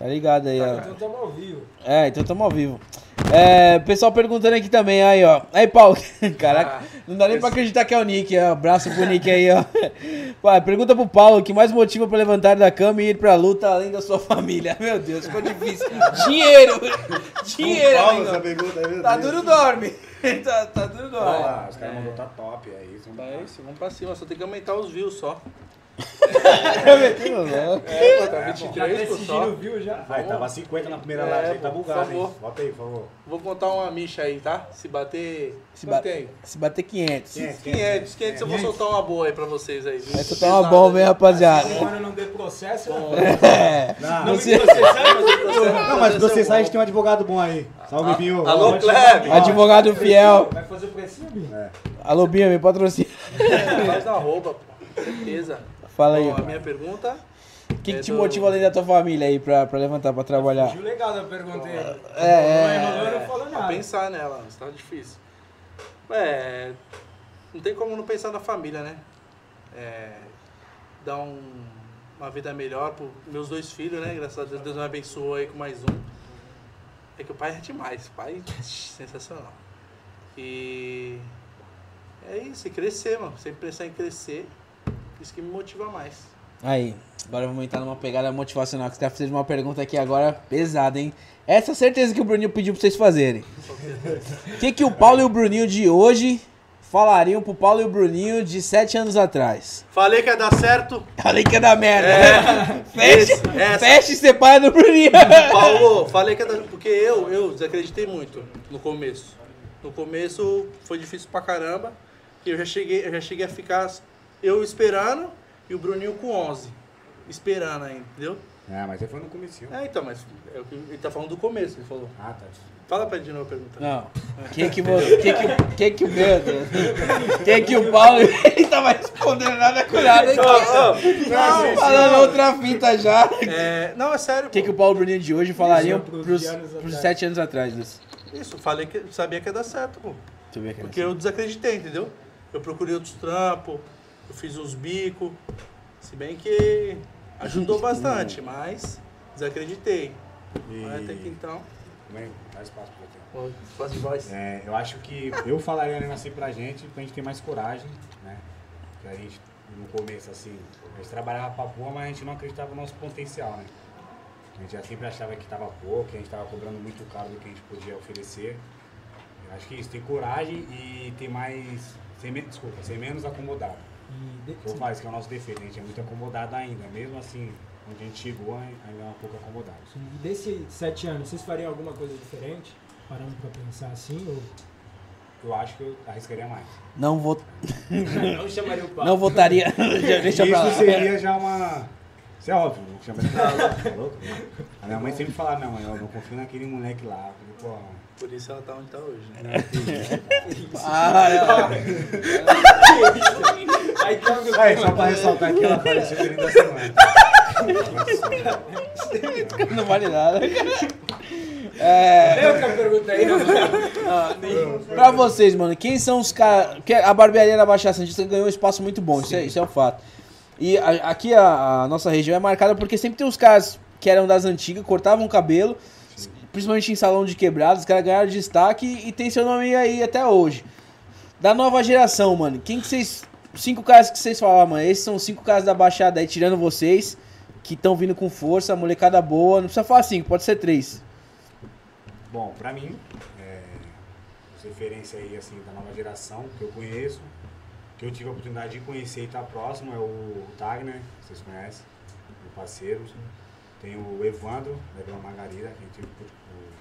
Tá ligado aí, ó. Então tamo ao vivo. É, então tamo ao vivo. É, pessoal perguntando aqui também, aí, ó. Aí, Paulo, caraca, não dá nem pra acreditar que é o Nick, ó. Abraço pro Nick aí, ó. Pai, pergunta pro Paulo o que mais motiva pra levantar da cama e ir pra luta além da sua família. Meu Deus, ficou difícil. Dinheiro! Dinheiro, Paulo, amigo. essa pergunta meu Tá Deus. duro dorme. tá, tá duro Olha dorme. lá, os caras mandou tá top, é isso. Tá isso, vamos pra cima, só tem que aumentar os views só. É, É, pô, tá Já 23 tá pô, só. viu, já? Vai, tava 50 na primeira É, live, aí tá por bugado, favor. hein? Bota aí, por favor. Vou contar uma micha aí, tá? Se bater. Se, ba tem? se bater 500. 500, 500 eu vou soltar uma boa aí pra vocês aí. Essa tá uma bomba, hein, rapaziada. Agora não dê processo, né? É. Não, Não não, sei- mas você sabe que tem um advogado bom aí. Salve, Binho. Alô, Ó, Kleb! Advogado fiel. Vai fazer o precinho, Binho? Alô, Binha, me patrocina. Faz na roupa, pô. Certeza. Fala aí. Bom, a minha pergunta. O que, que é te do- motiva além da tua família aí pra, pra levantar, pra trabalhar? Fugiu legal da pergunta aí. É, é. Não enrolou, não falou Pra nada. pensar nela, mas tá difícil. É. Não tem como não pensar na família, né? É. Dar um, uma vida melhor pros meus dois filhos, né? Graças a Deus, Deus me abençoou aí com mais um. É que o pai é demais, o pai é sensacional. E. É isso, e crescer, mano. Sempre pensar em crescer. Isso que me motiva mais. Aí, agora vamos entrar numa pegada motivacional, que os caras fizeram uma pergunta aqui agora pesada, hein? Essa é certeza que o Bruninho pediu pra vocês fazerem. O que, que o Paulo e o Bruninho de hoje falariam pro Paulo e o Bruninho de sete anos atrás? Falei que ia dar certo. Falei que ia dar merda. né? Fecha, Esse- fecha e separa do Bruninho. Paulo, falei que ia dar. Porque eu, eu desacreditei muito no começo. No começo foi difícil pra caramba. Que eu já cheguei, eu já cheguei a ficar eu esperando e o Bruninho com 11. Esperando ainda, entendeu? É, mas aí foi no comecinho. É, então, mas é o que ele tá falando do começo, ele falou. Ah, tá. Fala pra ele de novo a pergunta. Não. Que que, vo- que, que, que que o meu Deus? Que que o Paulo ele tava respondendo nada com nada aqui. Não, falando outra fita já. É, não, é sério. O que, pô. que o Paulo e o Bruninho de hoje falariam Pros pros, anos pros atrás. sete anos atrás? Luiz? Isso, falei que sabia que ia dar certo, pô. Deixa eu ver aqui. Porque eu desacreditei, entendeu? Eu procurei outros trampos, eu fiz uns bicos, se bem que ajudou bastante, mas desacreditei. E... Mas até que então. Também, dá espaço pra você. Faz voz. É, eu acho que eu falaria mesmo assim pra gente, pra gente ter mais coragem, né? Que a gente, no começo, assim, a gente trabalhava pra boa, mas a gente não acreditava no nosso potencial, né? A gente já sempre achava que tava pouco, que a gente tava cobrando muito caro do que a gente podia oferecer. Eu acho que isso, ter coragem e ter mais. Ser, desculpa, ser menos acomodado. E falo isso que é o nosso defeito, a gente é muito acomodado ainda. Mesmo assim, onde a gente chegou, ainda é um pouco acomodado. E desses sete anos, vocês fariam alguma coisa diferente? Parando pra pensar assim? Ou... Eu acho que eu arriscaria mais. Não vou. Não chamaria o. Não votaria. Deixa pra lá. Isso seria já uma. Isso é óbvio, não chama de tá louco? A minha mãe sempre falava, minha mãe, eu não confio naquele moleque lá. Falei, pô, Por isso ela tá onde tá hoje, né? Ah, Aí câmbio Aí, só pra ressaltar aqui, ela apareceu da semana. não, não vale nada. É, aí, não? pra vocês, mano, quem são os caras. que A barbearia da Baixada Santista ganhou um espaço muito bom, isso é, isso é um fato. E a- aqui a, a nossa região é marcada porque sempre tem os caras que eram das antigas, cortavam o cabelo, principalmente em salão de quebrados, os caras ganharam destaque e tem seu nome aí até hoje. Da nova geração, mano, quem que vocês. Cinco caras que vocês falam, mano, esses são cinco caras da Baixada aí, tirando vocês, que estão vindo com força, molecada boa, não precisa falar cinco, pode ser três. Bom, pra mim, é, as referências aí, assim, da nova geração, que eu conheço, que eu tive a oportunidade de conhecer e estar próximo, é o Tagner, que vocês conhecem, meu parceiro. Tem o Evandro, da Vila Margarida, que a gente tive por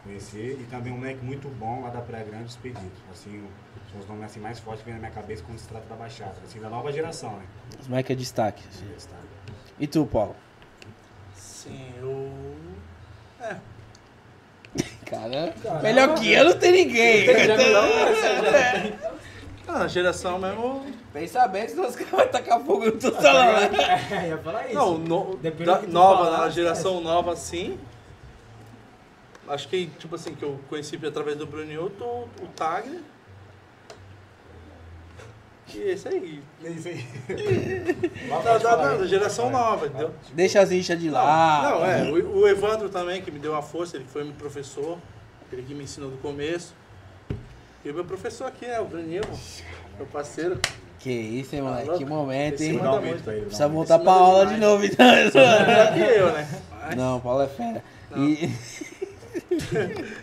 conhecer, e também um moleque muito bom lá da Praia Grande, Expedito. Assim, são os nomes assim, mais fortes que vem na minha cabeça quando se trata da Baixada, assim, da nova geração, né? Os moleques é destaque. Esse tá. E tu, Paulo? Sim, eu. É. Cara, melhor que eu não tem ninguém. Ah, a geração mesmo. Pensa bem, senão os caras vão tacar fogo no teu salão. né? É, ia falar isso. Não, no, da- que nova, falar, na geração nova assim. Acho que, tipo assim, que eu conheci através do Brunioto, o Tagner. E é isso aí. É isso aí. Da, da- da- da geração nova, entendeu? Deixa as inchas de lá. Não, é. O, o Evandro também, que me deu uma força, ele foi meu professor. Ele que me ensinou do começo. E o meu professor aqui, né? O Bruninho, meu parceiro. Que isso, hein, moleque? Tá Que momento, hein? Dar um muito. aumento pra ele. Precisa dá aumento. voltar pra aula de novo, então. Melhor que eu, né? Mas- Não, Paulo é fera. Não. E.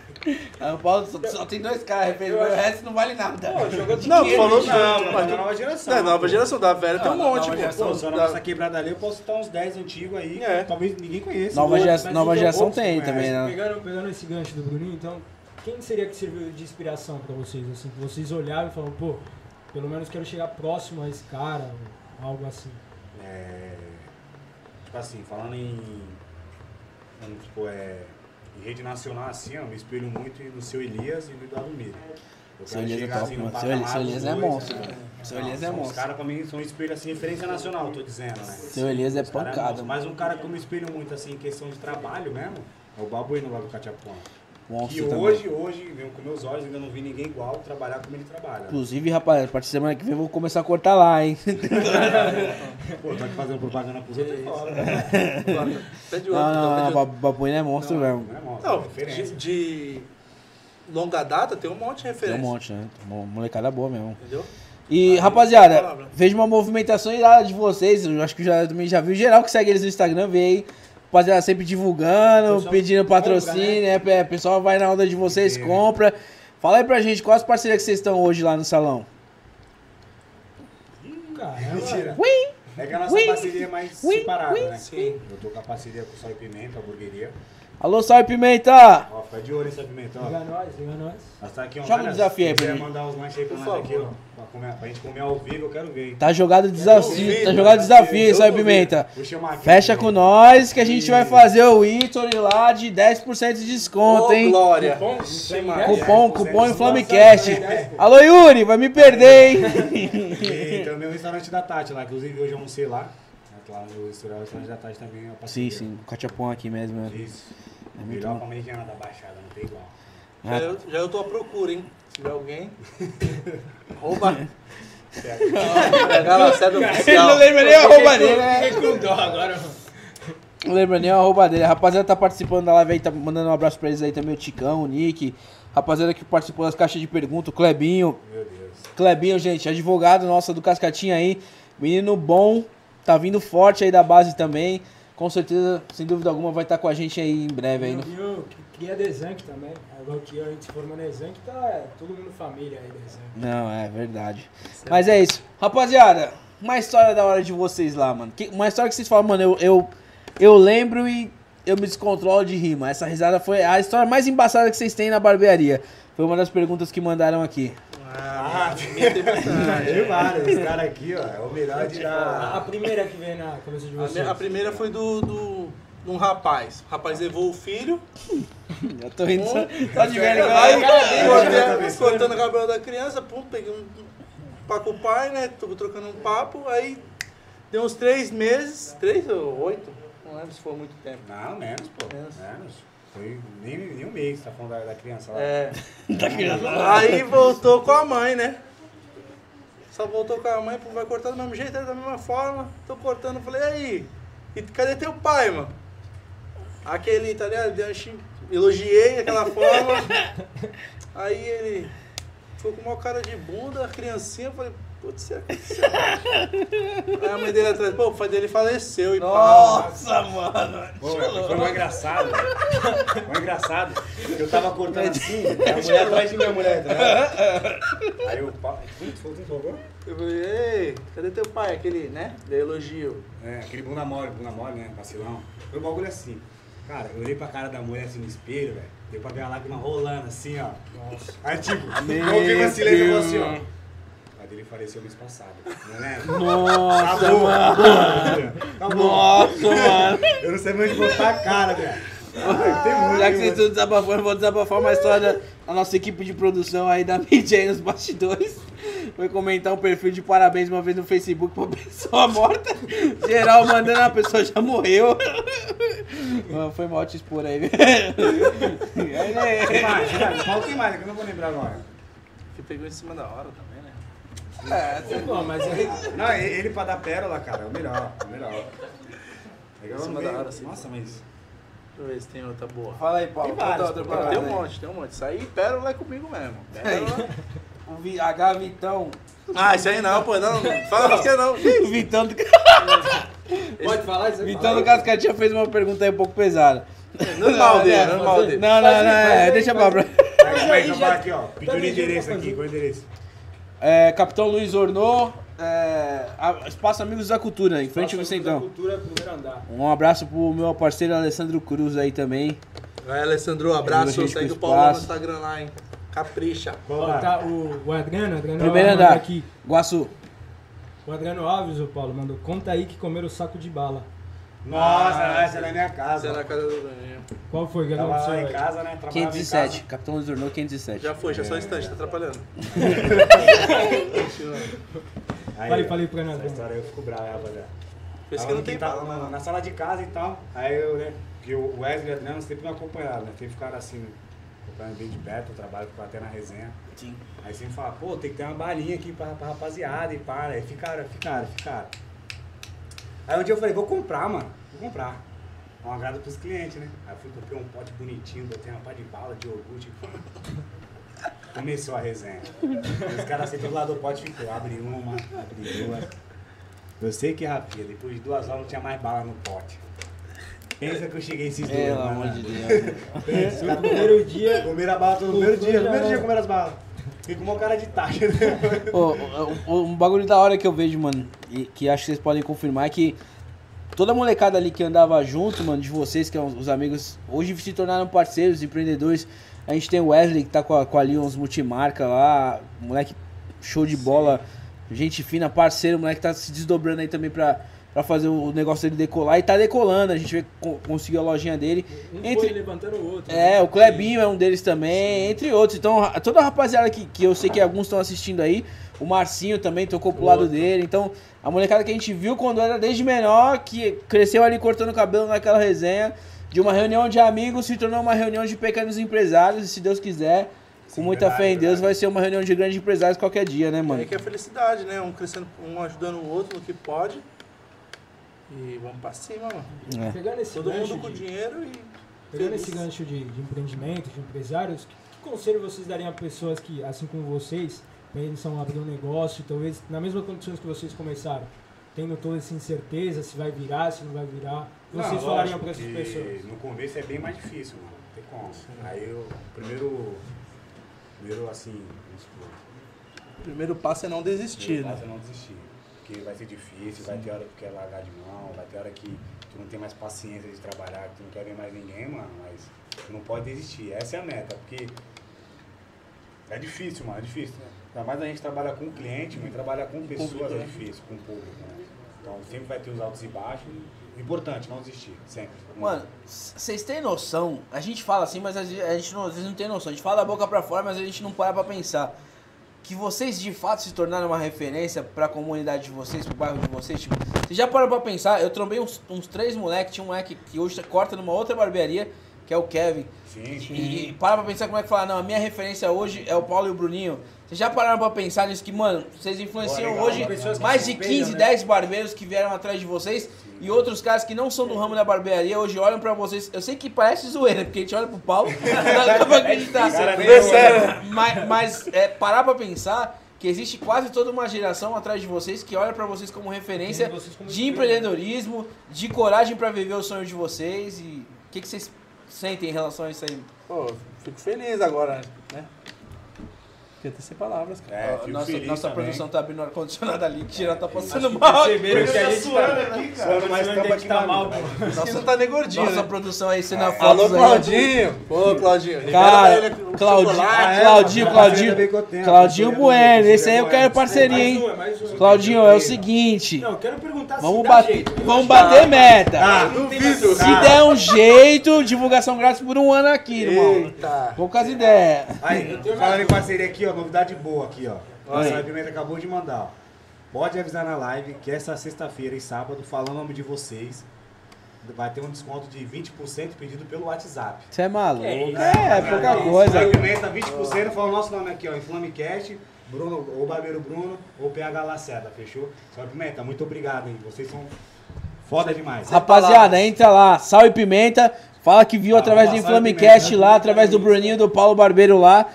Ah, o Paulo só, só tem dois caras, referente, o resto não vale nada. Pô, jogou de Não, tu dinheiro, falou bicho. Não, Mas mas tu- da nova geração. Da nova geração, da velha tem um Não, monte, nova pô. geração, Pô, da- nossa quebrada ali eu posso citar uns 10 antigos aí, É. talvez ninguém conheça. Nova, gera- nova geração poucos tem também, né? Pegando, pegando esse gancho do Bruninho, então, quem seria que serviu de inspiração pra vocês? Assim, que vocês olharam e falaram, pô, pelo menos quero chegar próximo a esse cara, ou algo assim. É, tipo assim, falando em, vamos supor, é, em rede nacional assim, ó, eu me espelho muito no seu Elias e no Eduardo Mira. Eu Seu Elias é top, assim, no mano. Seu Elias- seu Elias é dois, monstro, né? velho. Seu Não, Elias é monstro. Os caras pra mim são espelho assim, referência nacional, tô dizendo, né? Seu Elias é pancada, monstro. Mas um cara que eu me espelho muito assim em questão de trabalho mesmo, é o Babuíno lá do Catiapão. Que Monstro também. hoje, hoje, mesmo com meus olhos, ainda não vi ninguém igual trabalhar como ele trabalha. Inclusive, rapaz, a partir da semana que vem eu vou começar a cortar lá, hein? Pô, tá aqui fazendo propaganda pros outros é fora. Pede outro, Não, não, não, outro. Babuíno é monstro mesmo. Não é monstro, Não, é de, de longa data tem um monte de Tem referência. um monte, né? Mo- Molecada boa mesmo. Entendeu? E, rapaziada, vejo uma movimentação irada de vocês. Eu acho que já, também já viu geral que segue eles no Instagram, vê aí. Rapaziada, sempre divulgando, Pessoal pedindo patrocínio, compra, né? O pessoal vai na onda de vocês, É. compra. Fala aí pra gente, quais parcerias que vocês estão hoje lá no salão? Caramba. Mentira. Ui! É que a nossa Ui. parceria é mais Ui. separada, né? Sim. Eu tô com a parceria com o Sal e Pimenta, a hamburgueria. Alô, Sal e Pimenta! Ó, fica de olho e Pimenta, ó. Liga nós, liga nós. Nós tá aqui, ó. Joga um desafio aí se pra mim. mandar os lanches aí pra Por nós aqui, ó. Pra, comer, pra gente comer ao vivo, eu quero ver. hein? Tá jogado o desafio, duvido, tá jogado desafio, Sal e. Pimenta. Vou chamar aqui. Fecha com nós que a gente vai fazer o Ítone lá de 10% de desconto, Ô, hein? Glória. Sim, né? Cupom, 10% cupom de Inflamecast. Alô, Yuri, vai me perder, hein? Restaurante da Tati lá, inclusive hoje eu almocei lá. Lá no restaurante da Tati também é uma Sim, sim, o Cachapão aqui mesmo. né? Isso. É Melhor americana da Baixada, não tem igual. Já eu, já eu tô à procura, hein? Se tiver alguém. Rouba. Oficial. não lembra nem a roupa dele, né? Fiquei com dó agora, mano. Não lembra nem a roupa dele. A rapaziada tá participando da live aí, tá mandando um abraço pra eles aí também, o Ticão, o Nick. Rapaziada que participou das caixas de pergunta, o Clebinho. Meu Deus. Clebinho, gente, advogado nosso do Cascatinha aí. Menino bom, tá vindo forte aí da base também. Com certeza, sem dúvida alguma, vai estar com a gente aí em breve aí. No... eu cria Desank também. Agora que a gente se formou na tá é, todo mundo família aí, Desank. Não, é verdade. Mas é isso. Rapaziada, uma história da hora de vocês lá, mano. Que- uma história que vocês falam, mano, eu, eu, eu lembro e eu me descontrolo de rima. Essa risada foi a história mais embaçada que vocês têm na barbearia. Foi uma das perguntas que mandaram aqui. Ah, minha tem bastante. Tem vários. Esse cara aqui, ó, é o melhor de A, a dar. primeira que veio na cabeça de A, vocês. minha- a primeira foi do, do, de um rapaz. O rapaz levou o filho. Eu tô rindo só, Hum. só de velho. Aí, cortei- cortando o cabelo da criança, pum, peguei um pra com o pai, né? Tô trocando um papo. Aí deu uns três meses, três ou oito, não lembro se foi muito tempo. Não, menos, pô. Menos. Menos. Foi nem, nem um mês, tá falando da, da criança lá. É. Aí voltou com a mãe, né? Só voltou com a mãe, pô, vai cortar do mesmo jeito, da mesma forma. Tô cortando, falei, e aí? E cadê teu pai, mano? Aquele, tá ligado? Elogiei daquela forma. Aí ele ficou com uma cara de bunda, a criancinha, falei, putz, será que aconteceu? Aí a mãe dele atrás, pô, o pai dele faleceu e pau. Nossa, mano. Pô, foi um engraçado. Foi engraçado. Eu tava cortando assim, a mulher atrás de mim, a mulher, tá ligado? Aí o pai. Putz, foi o? Eu falei, ei, cadê teu pai? Aquele, né? Deu elogio. É, aquele bunda mole, bunda mole, né? Vacilão. Foi um bagulho assim. Cara, eu olhei pra cara da mulher assim no espelho, velho. Deu pra ver a lágrima rolando assim, ó. Nossa. Aí tipo, eu vi vacilei e falou assim, ó. Faleceu mês passado. Não lembra? Nossa, Acabou, mano. acabou. Acabou. Nossa, mano. Eu não sei mais onde botar a cara, velho. Ah, Tem muito. Já que vocês estão desabafando, eu vou desabafar uma história da nossa equipe de produção aí da mídia aí nos bastidores. Foi comentar um perfil de parabéns uma vez no Facebook pra pessoa morta. Geral mandando, a pessoa já morreu. Mano, Foi mal te expor aí. Tem mais, tem mais. Qual tem mais? É Que eu não vou lembrar agora. Que pegou em cima da hora também, né? Pô, mas aí. Não, ele ele pra dar pérola, cara, é o melhor, é o melhor. Não da hora, assim. Nossa, mas... Deixa eu ver se tem outra boa. Fala aí, Paulo. Tem Conta outra pô, parada Tem um monte, tem um monte. Isso aí, pérola é comigo mesmo. Pérola. O Vi- H Vitão. Ah, isso aí não, pô, não. Fala é não. O Vitão do, Pode falar isso aí? Vitão do Cascatinha fez uma pergunta aí um pouco pesada. Normal dele, é, normal dele. Não, não, Faz não, aí, é, deixa pra. então já- vai aqui, ó. Pediu o Também já endereço aqui, qual é o endereço? É, Capitão Luiz Ornô, é, a- Espaço Amigos da Cultura, em frente ao Vicentão. Cultura, primeiro andar. Um abraço pro meu parceiro Alessandro Cruz aí também. Vai, Alessandro, um abraço. Segue o Paulão no. Instagram lá, hein. Capricha. Ó, lá. tá, o, o Adriano, Adriano Primeiro andar. aqui. Guaçu. O Adriano Alves, o Paulo, mandou. Conta aí que comeram o saco de bala. Nossa, Ah, essa é na minha casa. é na casa do Bruninho. Qual foi que Tava aconteceu? lá em casa, né? Trabalhava em 507. casa. Capitão Luiz Ornô, 507. Já foi, já só um instante, tá atrapalhando. Aí, Falei, falei pro Essa Renato. história eu fico bravo, rapaziada. Por isso Tava que não tem bala, na, não. na sala de casa e tal. Aí eu, né? Porque o Wesley e o Adriano sempre me acompanharam, né? Sempre ficaram assim, né? acompanhando bem de perto, eu trabalho até na resenha. Sim. Aí sempre fala, pô, tem que ter uma balinha aqui pra, pra rapaziada e para. Aí ficaram, ficaram, ficaram. Aí um dia eu falei, vou comprar, mano. Vou comprar. É um agrado pros clientes, né? Aí eu fui, comprei um pote bonitinho, botei uma pá de bala, de iogurte. Começou a resenha. Os caras assim, do lado do pote ficou, abre uma, abre duas. Eu sei que, Rafinha, depois de duas horas não tinha mais bala no pote. Pensa que eu cheguei esses dois, Pelo mano. amor de Deus. Pensa, No primeiro dia. Comeram a bala todo no primeiro dia, no primeiro dia era. comeram as balas. Fiquei com uma cara de taxa, né? O- um bagulho da hora que eu vejo, mano, e que acho que vocês podem confirmar é que toda a molecada ali que andava junto, mano, de vocês, que são os amigos, hoje se tornaram parceiros, empreendedores. A gente tem o Wesley que tá com a, com a Multimarca lá, moleque show de bola, gente fina, parceiro, moleque tá se desdobrando aí também pra, pra fazer o negócio dele decolar e tá decolando. A gente vê conseguiu a lojinha dele. Um Entre- levantando o outro. É, né? o Clebinho é um deles também, entre outros. Então, toda a rapaziada que, que eu sei que alguns estão assistindo aí, o Marcinho também tocou pro lado dele. Então, a molecada que a gente viu quando era desde menor, que cresceu ali cortando cabelo naquela resenha, de uma reunião de amigos se tornou uma reunião de pequenos empresários. E se Deus quiser, com Sim, muita verdade, fé em Deus, verdade. vai ser uma reunião de grandes empresários qualquer dia, né, mano? que é felicidade, né? Um crescendo, um ajudando o outro no que pode. E vamos pra cima, mano. É. Pegando esse Todo gancho mundo com de- dinheiro e. Pegando feliz. esse gancho de, de empreendimento, de empresários, que, que conselho vocês dariam a pessoas que, assim como vocês, pensam em abrir um negócio, talvez nas mesmas condições que vocês começaram, tendo toda essa incerteza se vai virar, se não vai virar, Não, vocês lógico falariam para essas que pessoas? No começo é bem mais difícil, mano. Não tem como. Aí o primeiro. Primeiro assim, primeiro passo é não desistir, primeiro né? passo é não desistir. Porque vai ser difícil, vai ter hora que tu quer largar de mão, vai ter hora que tu não tem mais paciência de trabalhar, que tu não quer ver mais ninguém, mano, mas tu não pode desistir. Essa é a meta, porque é difícil, mano, é difícil, né? Ainda mais a gente trabalha com cliente, mas trabalhar com pessoas público, é né? difícil, com o público, né? Então sempre vai ter os altos e baixos. Importante, não desistir, sempre. Mano, vocês têm noção? A gente fala assim, mas a gente a gente não, às vezes não tem noção. A gente fala da boca pra fora, mas a gente não para pra pensar. Que vocês de fato se tornaram uma referência pra comunidade de vocês, pro bairro de vocês. Tipo, vocês já pararam pra pensar? Eu trombei uns, uns três moleques. Tinha um moleque que hoje corta numa outra barbearia, que é o Kevin. Sim, sim. E, e para pra pensar como é que fala, não, a minha referência hoje é o Paulo e o Bruninho. Vocês já pararam pra pensar nisso que, mano, vocês influenciam Pô, legal, hoje mais de espelham, 15, né? 10 barbeiros que vieram atrás de vocês e outros caras que não são do ramo da barbearia hoje olham pra vocês. Eu sei que parece zoeira, porque a gente olha pro Paulo, não dá pra acreditar. cara, eu, sério, mas, mas, é, parar pra pensar que existe quase toda uma geração atrás de vocês que olha pra vocês como referência vocês como de empreendedorismo, de coragem pra viver o sonho de vocês e o que, que vocês sentem em relação a isso aí? Pô, fico feliz agora, né? Fiquei até sem palavras, cara. É, nossa feliz nossa produção tá abrindo o ar-condicionado ali, que geral tá passando mal. perceberam que a gente tá, Suando mais perceberam que tampa a aqui gente tá na mal. Nossa, não tá nem gordinho, Nossa né? produção aí, sendo a fotos Alô. Claudinho! Pô, Claudinho. Cara, aqui, Claudinho, Claudinho, é, Claudinho, Claudinho Bueno, esse aí eu eu quero parceria, Mais hein? é mais. Claudinho, é o seguinte, Não, eu quero perguntar vamos se bater, jeito. vamos bater meta. Ah, duvido. Se der um jeito, divulgação grátis por um ano aqui, irmão. Eita. Poucas ideias. Aí, falando em parceria aqui, ó, novidade boa aqui, ó. Nossa, a Pimenta acabou de mandar, ó. Pode avisar na live que essa sexta-feira e sábado, falando o nome de vocês, vai ter um desconto de 20% pedido pelo WhatsApp. Você é maluco. É. É, é pouca coisa. A Pimenta 20%, fala o nosso nome aqui, ó, Inflamecast. Bruno, ou Barbeiro Bruno, ou PH Lacerda, fechou? Salve Pimenta, muito obrigado, hein? Vocês são foda demais. Rapaziada, entra lá, Sal e Pimenta. Fala que viu Ah, através do Inflamecast pimenta, lá, né? através do Bruninho, do Paulo Barbeiro lá.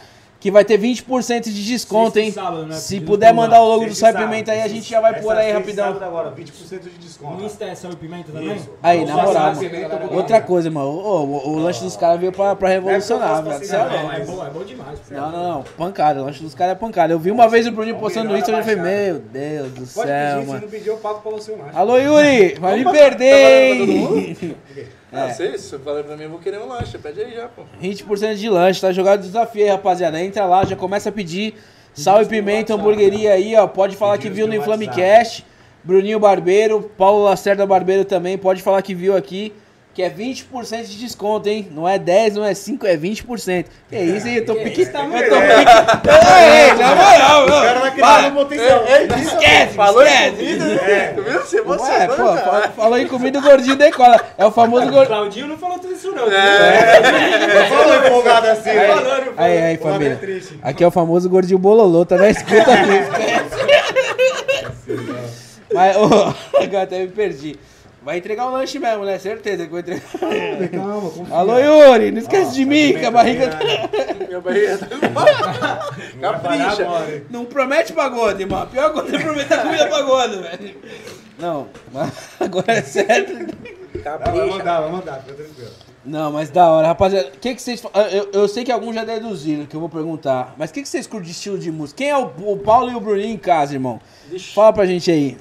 Que vai ter 20% de desconto, Sexta hein? sábado, né? Se puder mandar o logo do Sexta Sal e sábado, Pimenta aí, a gente já vai essa pôr aí rapidão. agora, 20% de desconto. No Insta é sal e pimenta também? Isso. Aí, na moral, mano. Outra coisa, mano. O, o- o lanche dos caras veio pra, pra revolucionar, velho. Cê é é bom, é bom demais. Não, não, não. Pancada. O lanche dos caras é pancada. Eu vi uma vez o Bruninho postando no melhor Insta e eu falei, meu Deus do Pode céu, pedir, se mano. não pedir, eu pago pra você o lanche. Alô, Yuri! Vai me perder, tá pra hein? Ah, sei, se você falar pra mim, eu vou querer um lanche. Pede aí já, pô. 20% de lanche, tá jogado o desafio aí, rapaziada. Entra lá, já começa a pedir sal e pimenta, hamburgueria aí, ó. Pode falar que viu no Inflamecast. Bruninho Barbeiro, Paulo Lacerda Barbeiro também, pode falar que viu aqui. Que é 20% de desconto, hein? Não é 10, não é 5, é 20% Que isso, hein? Eu tô pique. Eu tô pique. Ei, na moral, O cara mano. vai criar um potencial. Esquece, Falou em esquece. comida, né? Viu? Você Ué, emocionou, pô, cara. falou em comida, o gordinho decola. É o famoso gordinho. Claudinho não falou tudo isso, não. Não falou empolgado assim. Tá né? pô. Aí, aí, é família. Aqui é o famoso gordinho bololô, tá na escuta aqui. Mas, ô, agora até me perdi. Vai entregar o lanche mesmo, né? Certeza que vai entregar. Calma, confia. Alô, Yuri, não esquece de mim, que a barriga. Minha barriga tá Vai parar Capricha. agora, hein? Não promete pagode, mano. Pior coisa é prometer comida pagode, velho. Não, mas agora é certo. Não, Vai Capricha. mandar, vai mandar, fica tranquilo. Não, mas da hora, rapaziada. O que, que vocês. Eu, eu sei que alguns já deduziram que eu vou perguntar. Mas o que, que vocês curtem de estilo de música? Quem é o, o Paulo e o Bruninho em casa, irmão? Fala pra gente aí.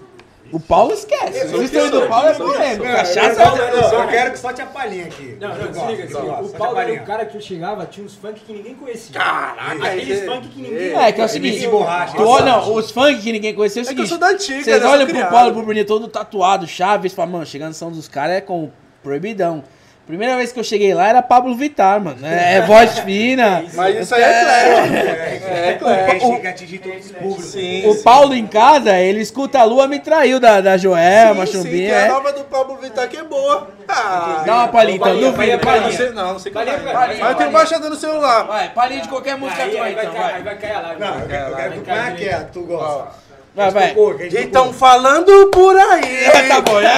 O Paulo esquece. O estilo do Paulo é polêmico. Cachaça eu, eu, quero que solte a palhinha aqui. Não, não, Eu se gosto, liga, eu se liga. gosto, O Paulo era o cara que eu chegava, tinha uns funk que ninguém conhecia. Caraca, Aqueles funk que ninguém É, que é o seguinte. Não, os funk que ninguém conhecia é o É que eu seguinte. sou da antiga, Vocês né? olham pro. Paulo e pro Bruninho todo tatuado, Chaves, fala, mano, chegando são dos caras é com proibidão. Primeira vez que eu cheguei lá era Pablo Vittar, mano. É, é voz fina. Mas isso aí é. É claro. Quer atingir todos os públicos. Sim. O Paulo em casa, ele escuta a Lua Me Traiu da, da Joelma, Chumbinha. que a é. nova do Pablo Vittar que é boa. Ah, Dá uma palhinha então, Palhinha, duvido, palhinha, palhinha. não sei, não, não sei como é. Palhinha, Mas palhinha, eu tenho palhinha. no celular. Vai, palhinha de qualquer música Aí, tua aí, vai então, vai. vai cair a live. Não, eu quero, como cair é que é? Tu gosta? Vai, vai. Então falando por aí. Tá bom, já.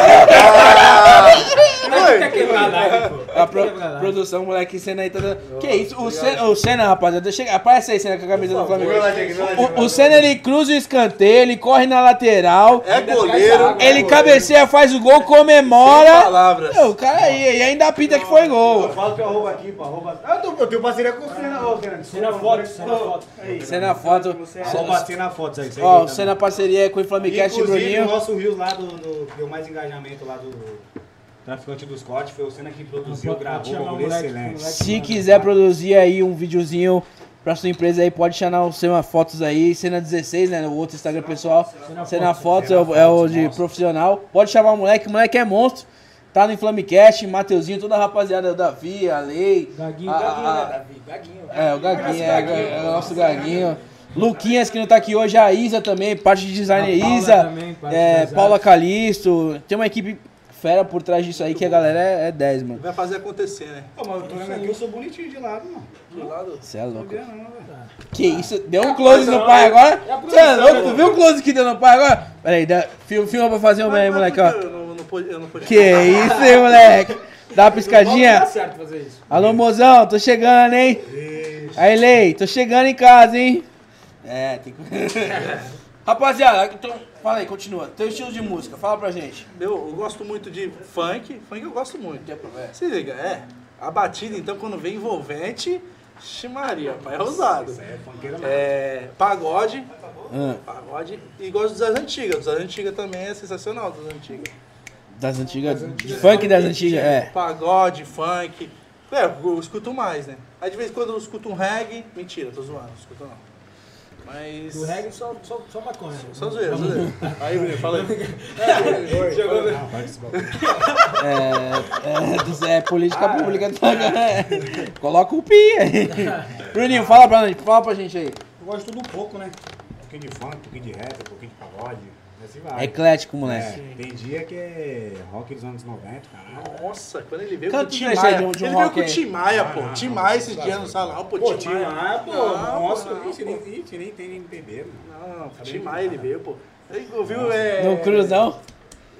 Vai quebrar a pro- produção, moleque, cena aí toda. Que isso? O Senna, o Senna rapaziada, chega, aparece aí, Senna, com a camisa do Flamengo. O, o Senna ele cruza o escanteio, ele corre na lateral, É goleiro. ele cabeceia, faz o gol, Sem comemora. palavras. O cara aí, e ainda apita que foi Eu gol. falo que eu arroba aqui, pô, eu, tô, eu tenho parceria com o Senna, ô, Senna. Cena foto, cena foto. Senna foto. Senna Fotos aí. Ó, o Senna parceria com o Inflamecast e o Bruninho. nosso Rios lá do, do. deu mais engajamento lá do. Traficante dos Cortes, foi o Senna que produziu, gravou, o bagulho excelente. Se quiser produzir aí um videozinho pra sua empresa aí, pode chamar o Senna Fotos aí, Cena 16, né? O outro Instagram pessoal. Cena Cena Fotos, Fotos é o, é o de monstro. profissional. Pode chamar o moleque, o moleque é monstro. Tá no Inflamecast, Mateuzinho, toda a rapaziada, Davi, a Lei. Gaguinho, a- Gaguinho, a- né, Davi? Gaguinho. É, o Gaguinho, é, é o nosso Gaguinho. Luquinhas, que não tá aqui hoje, a Isa também, parte de design A Paula Isa. também, parte é, Paula artes. Calisto. Tem uma equipe fera por trás disso aí que a galera é, é 10, mano. Vai fazer acontecer, né? Pô, mas eu tô vendo aqui, eu sou bonitinho de lado, mano. Do lado. Você é louco. Não, velho. Que isso? Deu um close no pai agora? É a Você é produção, louco? Tu né? viu o close que deu no pai agora? Pera aí, dá, filma, filma pra fazer um bem aí, Mas moleque, que ó. Eu não, não pude, eu não pude. Que isso, hein, moleque? Dá uma Não piscadinha. dá certo fazer isso. Alô, mozão, tô chegando, hein? Aí, Lei, tô chegando em casa, hein? É, tem que... Rapaziada, então, fala aí, continua. Teu estilo de música, fala pra gente. Meu, eu gosto muito de funk. Funk eu gosto muito. Se liga, é. A batida, então, quando vem envolvente, Ximaria, pai, é ousado. É funkeiro mesmo. É, pagode, Ah, pagode. E gosto das antigas. Das antigas também é sensacional, das antigas. das antigas, de funk das antigas, é. Pagode, funk. É, eu escuto mais, né? Aí de vez em quando eu escuto um reggae. Mentira, tô zoando, não escuto não. Mas. Do reggae só, só, só maconha. Só zoeira, só zoeira. Aí, Bruno, fala aí. Oi, Jogou- oi, não, para desse bagulho. É, é, é política pública. tá? É. Coloca o pi aí. Bruninho, fala pra, fala pra gente aí. Eu gosto de tudo um pouco, né? Um pouquinho de funk, um pouquinho de rap, um pouquinho de pagode. Assim vai. É eclético, moleque. É, tem dia que é rock dos anos 90, caralho. Nossa, quando ele veio Canta com o Tim Maia. de ele veio com o. Tim Maia, pô. Tim Maia dias não. no salão. Pô, Tim Maia. pô, nossa, não, isso nem, nem tem MPB, mano. Não, Tim Maia ele veio, pô. Ele ouviu, é... No cruzão.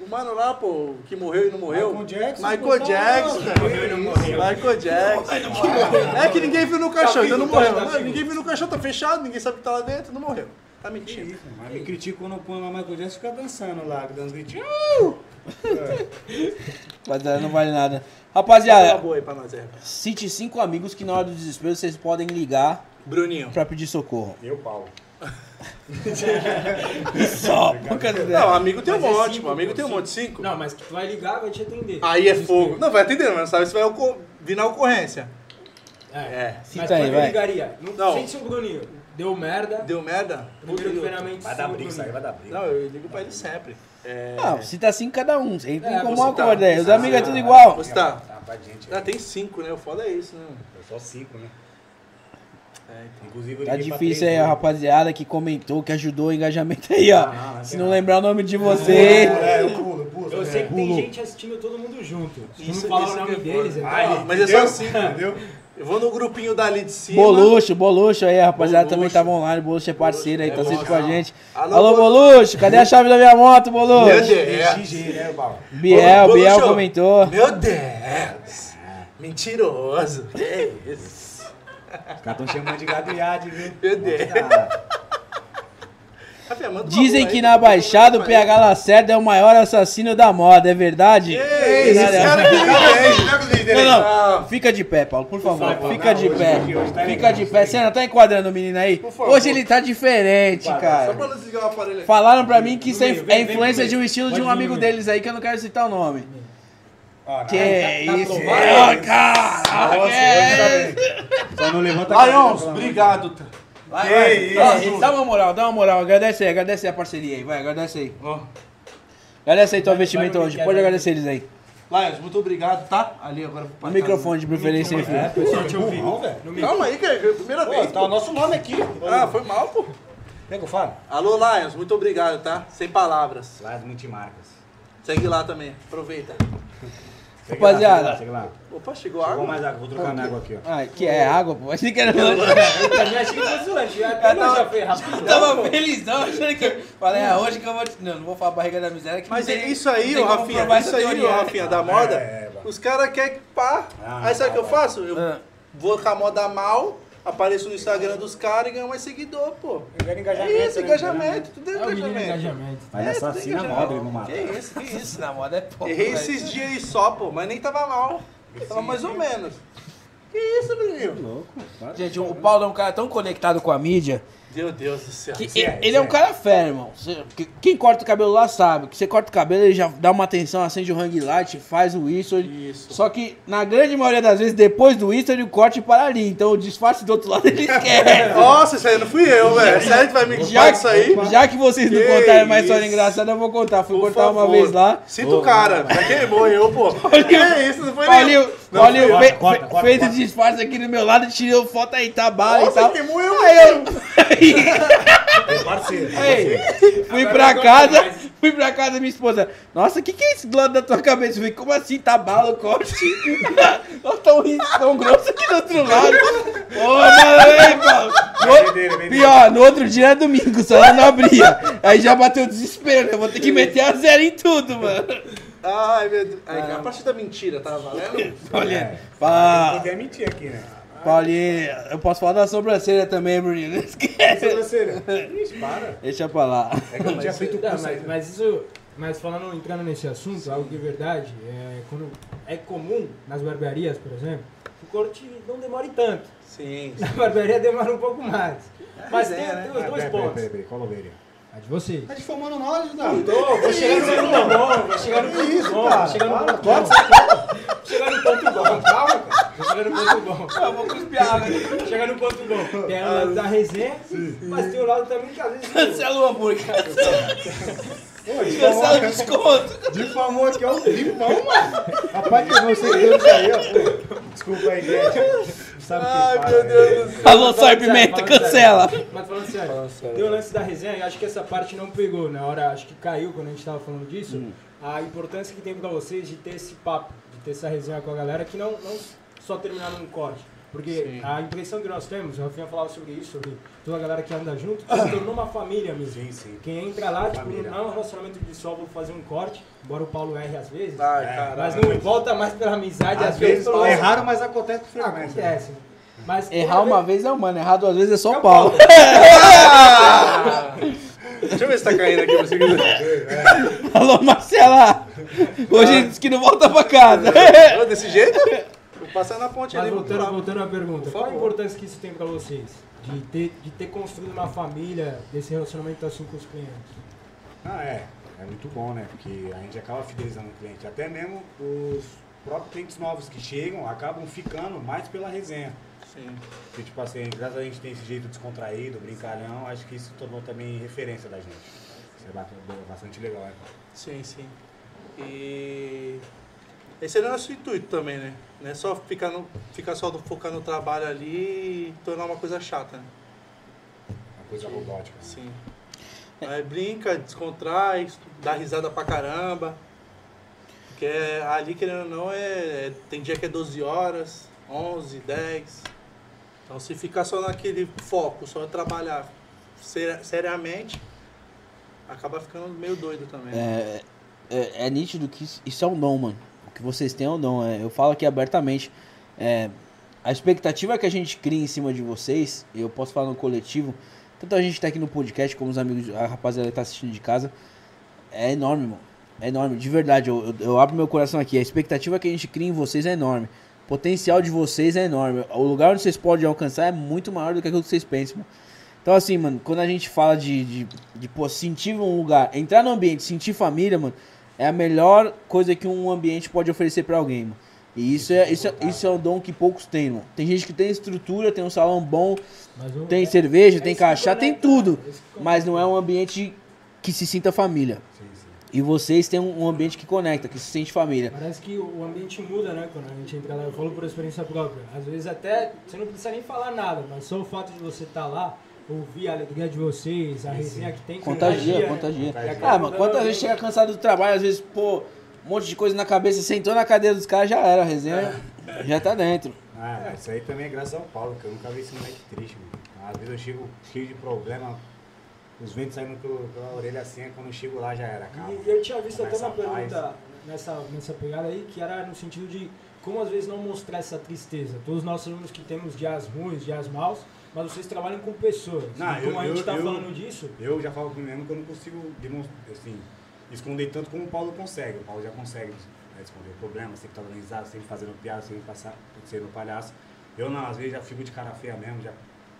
O mano lá, pô, que morreu e não morreu. Michael Jackson, Michael pô, Jackson, tá, cara. morreu e não morreu. Michael Jackson. É que ninguém viu no caixão, então não morreu. tá ninguém viu no caixão, tá fechado, ninguém sabe o que tá lá dentro, não morreu. Tá mentindo. isso, mano. Me critica quando põe lá Michael Jackson e fica dançando lá, dando uns gritinhos. Rapaziada, não vale nada. Rapaziada, boa aí pra nós, é. cite cinco amigos que na hora do desespero vocês podem ligar Bruninho. pra pedir socorro. Eu, Paulo. Só. Não, amigo tem um Mas é monte, cinco. Amigo pô, tem um cinco. monte. Cinco? Não, mas que tu vai ligar, vai te atender. Aí é fogo. Não, vai atender, mas não sabe se vai vir na ocorrência. É. É. Mas Cita aí, quando vai. eu ligaria? Não, Não. Sem ser o Bruninho. Deu merda. Deu merda? Primeiro mente. Vai dar briga isso aí, vai dar briga. Não, eu ligo pra ele sempre. É... Não, cita cinco cada um. Você entra É, em comum você tá- acordo aí. Os Ah, amigos é tudo ah, igual. Você tá. Tá. Ah, tem cinco, né? O foda é isso, né? Eu sou cinco, né? É, então. Inclusive Tá difícil aí, a rapaziada que comentou, que ajudou o engajamento aí, ó. Ah, Se não lembrar o nome de vocês. É, eu pulo, pulo. Eu é. sei que tem Pulo. gente assistindo todo mundo junto. Se Isso- não falar o nome é deles, então, ó, Mas é só cinco. Entendeu? Eu vou no grupinho dali de cima. Boluxo, Boluxo aí, a rapaziada também tava online. Boluxo é parceiro aí, tá Boluxo, sempre com a gente. Alô, Alô, Bol- Boluxo, cadê a chave da minha moto, Meu Boluxo? Deus. XG, né? Biel, Boluxo. Biel comentou. Meu Deus. Mentiroso. Que isso? Os caras tão chamando de gadoiade, viu? Meu Deus. Tá. Rafinha, manda uma Dizem que na Baixada o PH Lacerda é o maior assassino da moda, é verdade? Ei, esse Nada. cara que Não, não, Ah, fica de pé, Paulo, por favor. favor. Fica de pé. tá Fica de tá pé. legal. Senna, tá enquadrando o menino aí? favor. Hoje ele tá diferente, Só cara. pra não desligar o aparelho aí. Falaram pra mim que isso é é influência de um estilo de um amigo deles aí que eu não quero citar o nome. Ó, Que não, é tá isso? Ah, cara! Nossa, é. Só não levanta a cabeça, obrigado. Vai, Que vai. isso, Ó. Dá uma moral, dá uma moral. Agradece aí, agradece aí a parceria aí. Vai, agradece aí. Ó. Agradece aí teu investimento hoje. Pode agradecer eles aí. Lions, muito obrigado, tá? Ali agora pro O microfone de preferência aí, É, filho. pessoal te. No meio. Calma aí, que é a primeira Pô, vez. tá pô. o nosso nome aqui. Ah, foi mal, pô. Quer que eu falo? Alô, Lions, muito obrigado, tá? Sem palavras. As multimarcas. Segue lá também, aproveita. Rapaziada. lá, lá. Opa, chegou Vou água. mais água, vou trocar minha água aqui, ó. Ah, que é água, pô. Achei que era. Eu também achei que fosse lanche. Até já fez rapidão. Tava felizão, achando que. Falei, ah, hoje que eu vou. Não, não vou falar barriga da miséria. Que Mas é tem- isso aí, ô como Rafinha. Isso aí, ô né? Rafinha, da moda. É, é, Os caras querem pá. Ah, Aí sabe o que eu tá, faço? Eu Ah. vou com a moda mal, apareço no Instagram dos caras e ganho mais seguidor, pô. Eu quero É engajamento. isso, né? engajamento. Tudo é É menino engajamento. engajamento. Mas É, assassina tudo a moda, mata. Que isso, que isso. Na moda é pouco. Errei esses dias aí só, pô, mas nem tava mal. Tava mais ou menos. Que isso, Bruninho? Louco. Gente, o Paulo é um cara tão conectado com a mídia Meu Deus do céu. que ele, é, ele esse é um é. cara fera, irmão. Você- que- Quem corta o cabelo lá sabe. Que você corta o cabelo, ele já dá uma atenção, acende o hang light, faz o whistle. Isso. Só que, na grande maioria das vezes, depois do whistle, ele corte para ali. Então, o disfarce do outro lado, ele esquece. Nossa, isso aí não fui eu, velho. Sério que vai me Já, contar isso aí? já que vocês não Que contaram mais história engraçada, eu vou contar. Fui Por cortar uma favor. vez lá. Sinto o cara. Já queimou eu, pô. Que isso, não foi Paulinho, Não, Paulinho corta, fe- corta, corta, fez o disfarce aqui do meu lado, tirou foto aí, tá bala e Nossa, tal. queimou eu, Aí eu, É parceiro. é Ei, parceiro. fui Agora pra casa, mais. fui pra casa da minha esposa. Nossa, o que, que é esse do lado da tua cabeça? Eu falei, como assim? Tá bala o corte? Nós tão, tão grosso aqui do outro lado. Ô, mano. Pior, no outro dia era domingo, só ela não abria. Aí já bateu o desespero, eu vou ter que meter a zero em tudo, mano. Ai, meu Deus. Aí, a parte da mentira, tá valendo? Olha, É. pá, podia mentir aqui, né? Paulinho, eu posso falar da sobrancelha também, Bruninho, não esquece. Sobrancelha. Ixi, para. Deixa pra lá. É que eu não tinha feito mas, mas isso, mas falando, entrando nesse assunto, algo que é verdade, é, quando é comum nas barbearias, por exemplo, o corte não demore tanto. Sim. Na barbearia demora um pouco mais. Mas tem, resenha, né? tem os dois pontos. peraí, peraí, qual ovelha? A de vocês. Tá difamando nós, Judá. Tô, vou chegar no ponto bom, vou chegar no ponto isso, bom, vou chegar no ponto bom. Vou chegar no ponto bom, calma, cara. chega no ponto bom. Eu vou cuspir água. Chega no ponto bom. Tem o lado da resenha, mas tem o lado também que às vezes. Cancela o hambúrguer. Cancela o difamou, desconto. difamou aqui vivo, não, mano. Rapaz, que meus seguidores aí, ó. Desculpa aí, gente. Sabe o que Ai, faz, meu né? Deus do céu. Alô, Sói Pimenta, Falando sério, cancela. Mas falando sério, Falando sério. tem o lance da resenha, eu acho que essa parte não pegou na hora, acho que caiu quando a gente tava falando disso. Hum. A importância que tem pra vocês de ter esse papo, de ter essa resenha com a galera, que não, não só terminar num corte. Porque Sim. a impressão que nós temos, o Rafinha falava sobre isso, sobre toda a galera que anda junto, que se tornou uma família mesmo. Sim, sim. Quem entra lá, tipo, Família. não é um relacionamento de só vou fazer um corte, embora o Paulo erre às vezes, Ai, É, caralho. mas não volta mais pela amizade, Às vezes pelo- é raro, mas acontece com frequência. Acontece. né? Mas Errar uma vez- vez é humano, errar duas vezes é É São o Paulo. Ah! Deixa eu ver se tá caindo aqui pra você quiser. Alô, Marcela. Hoje ele disse que não volta pra casa. Desse jeito? Vou passar na ponte Mas ali. voltando, voltando à pergunta, qual a importância que isso tem pra vocês? De ter, de ter construído uma família, desse relacionamento assim com os clientes? Ah, é. É muito bom, né? Porque a gente acaba fidelizando o cliente. Até mesmo os próprios clientes novos que chegam acabam ficando mais pela resenha. Sim. Porque, tipo assim, graças a gente tem esse jeito descontraído, brincalhão, acho que isso tornou também referência da gente. Isso é ba- bastante legal, né? Sim, sim. E esse era o nosso intuito também, né? Não é só ficar, no, ficar só focar no trabalho ali e tornar uma coisa chata, né? Uma coisa robótica. né? Sim. Aí brinca, descontrai, dá risada pra caramba. Porque é- ali, querendo ou não, é, tem dia que é 12 horas, 11, 10. Então se ficar só naquele foco, só trabalhar ser- seriamente, acaba ficando meio doido também. né? É, é, é nítido que isso- isso é um dom, mano. Que vocês têm um dom. é, eu falo aqui abertamente. é, a expectativa que a gente cria em cima de vocês, eu posso falar no coletivo, tanto a gente tá aqui no podcast, como os amigos, a rapaziada que tá assistindo de casa, é enorme, mano. É enorme, de verdade. Eu, eu, eu abro meu coração aqui. A expectativa que a gente cria em vocês é enorme. O potencial de vocês é enorme. O lugar onde vocês podem alcançar é muito maior do que aquilo que vocês pensam, mano. Então, assim, mano, quando a gente fala de, de, de pô, sentir um lugar, entrar no ambiente, sentir família, mano, é a melhor coisa que um ambiente pode oferecer pra alguém, mano. E isso é, isso, é, isso é um dom que poucos têm, mano. Tem gente que tem estrutura, tem um salão bom, tem é- cerveja, é tem cachá, tem conecta, tudo. é Mas não é um ambiente que se sinta família. Sim, sim. E vocês têm um um ambiente que conecta, que se sente família. Parece que o ambiente muda, né? Quando a gente entra lá, eu falo por experiência própria. Às vezes até você não precisa nem falar nada, mas só o fato de você estar lá, ouvir a alegria de vocês, a resenha que tem que Contagia, né? contagia. Acaba Ah, mano, quantas vezes gente. chega cansado do trabalho, às vezes, pô, um monte de coisa na cabeça, sentou na cadeira dos caras, já era, a resenha já tá dentro. Ah, isso aí também é graças ao Paulo, que eu nunca vi esse moleque triste, mano. Às vezes eu chego cheio de problema, os ventos saindo pelo- pela orelha assim, quando eu chego lá já era, cara. E eu tinha visto até uma pergunta nessa, nessa pegada aí, que era no sentido de como às vezes não mostrar essa tristeza. Todos nós sabemos que temos dias ruins, dias maus, mas vocês trabalham com pessoas. Não, e como eu- a gente eu- tá eu- falando disso, Eu já falo comigo mesmo que eu não consigo demonstrar, assim, esconder tanto como o Paulo consegue. O Paulo já consegue né, esconder problemas, sempre tá organizado, sempre fazendo piada, sempre passar, sendo palhaço. Eu não, às vezes já fico de cara feia mesmo, já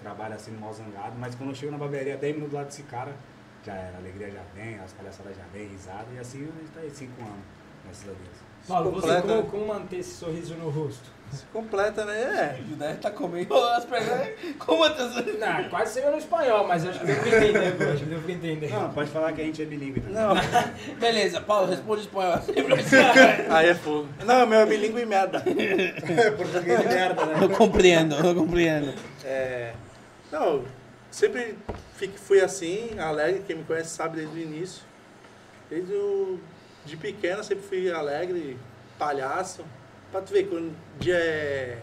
trabalho assim, mal zangado, mas quando eu chego na barbearia, 10 minutos do lado desse cara, já era, a alegria já vem, as palhaçadas já vem, risada, e assim a gente tá aí 5 anos, graças a Deus. Paulo, você completa, como, né? como manter esse sorriso no rosto? Se completa, né? É. Deve tá comendo as perguntas. Como Não, quase saiu no espanhol, mas acho que deu pra entender, pô, acho que deu pra entender. Não, pode falar que a gente é bilíngue também. Não, Beleza, Paulo, responde em espanhol. aí é fogo. Não, meu é bilíngue merda. Português de merda, né? Eu compreendo, eu compreendo. É, não, sempre fui assim, alegre, quem me conhece sabe desde o início. Desde o, de pequeno sempre fui alegre, palhaço. Pra tu ver, quando dia é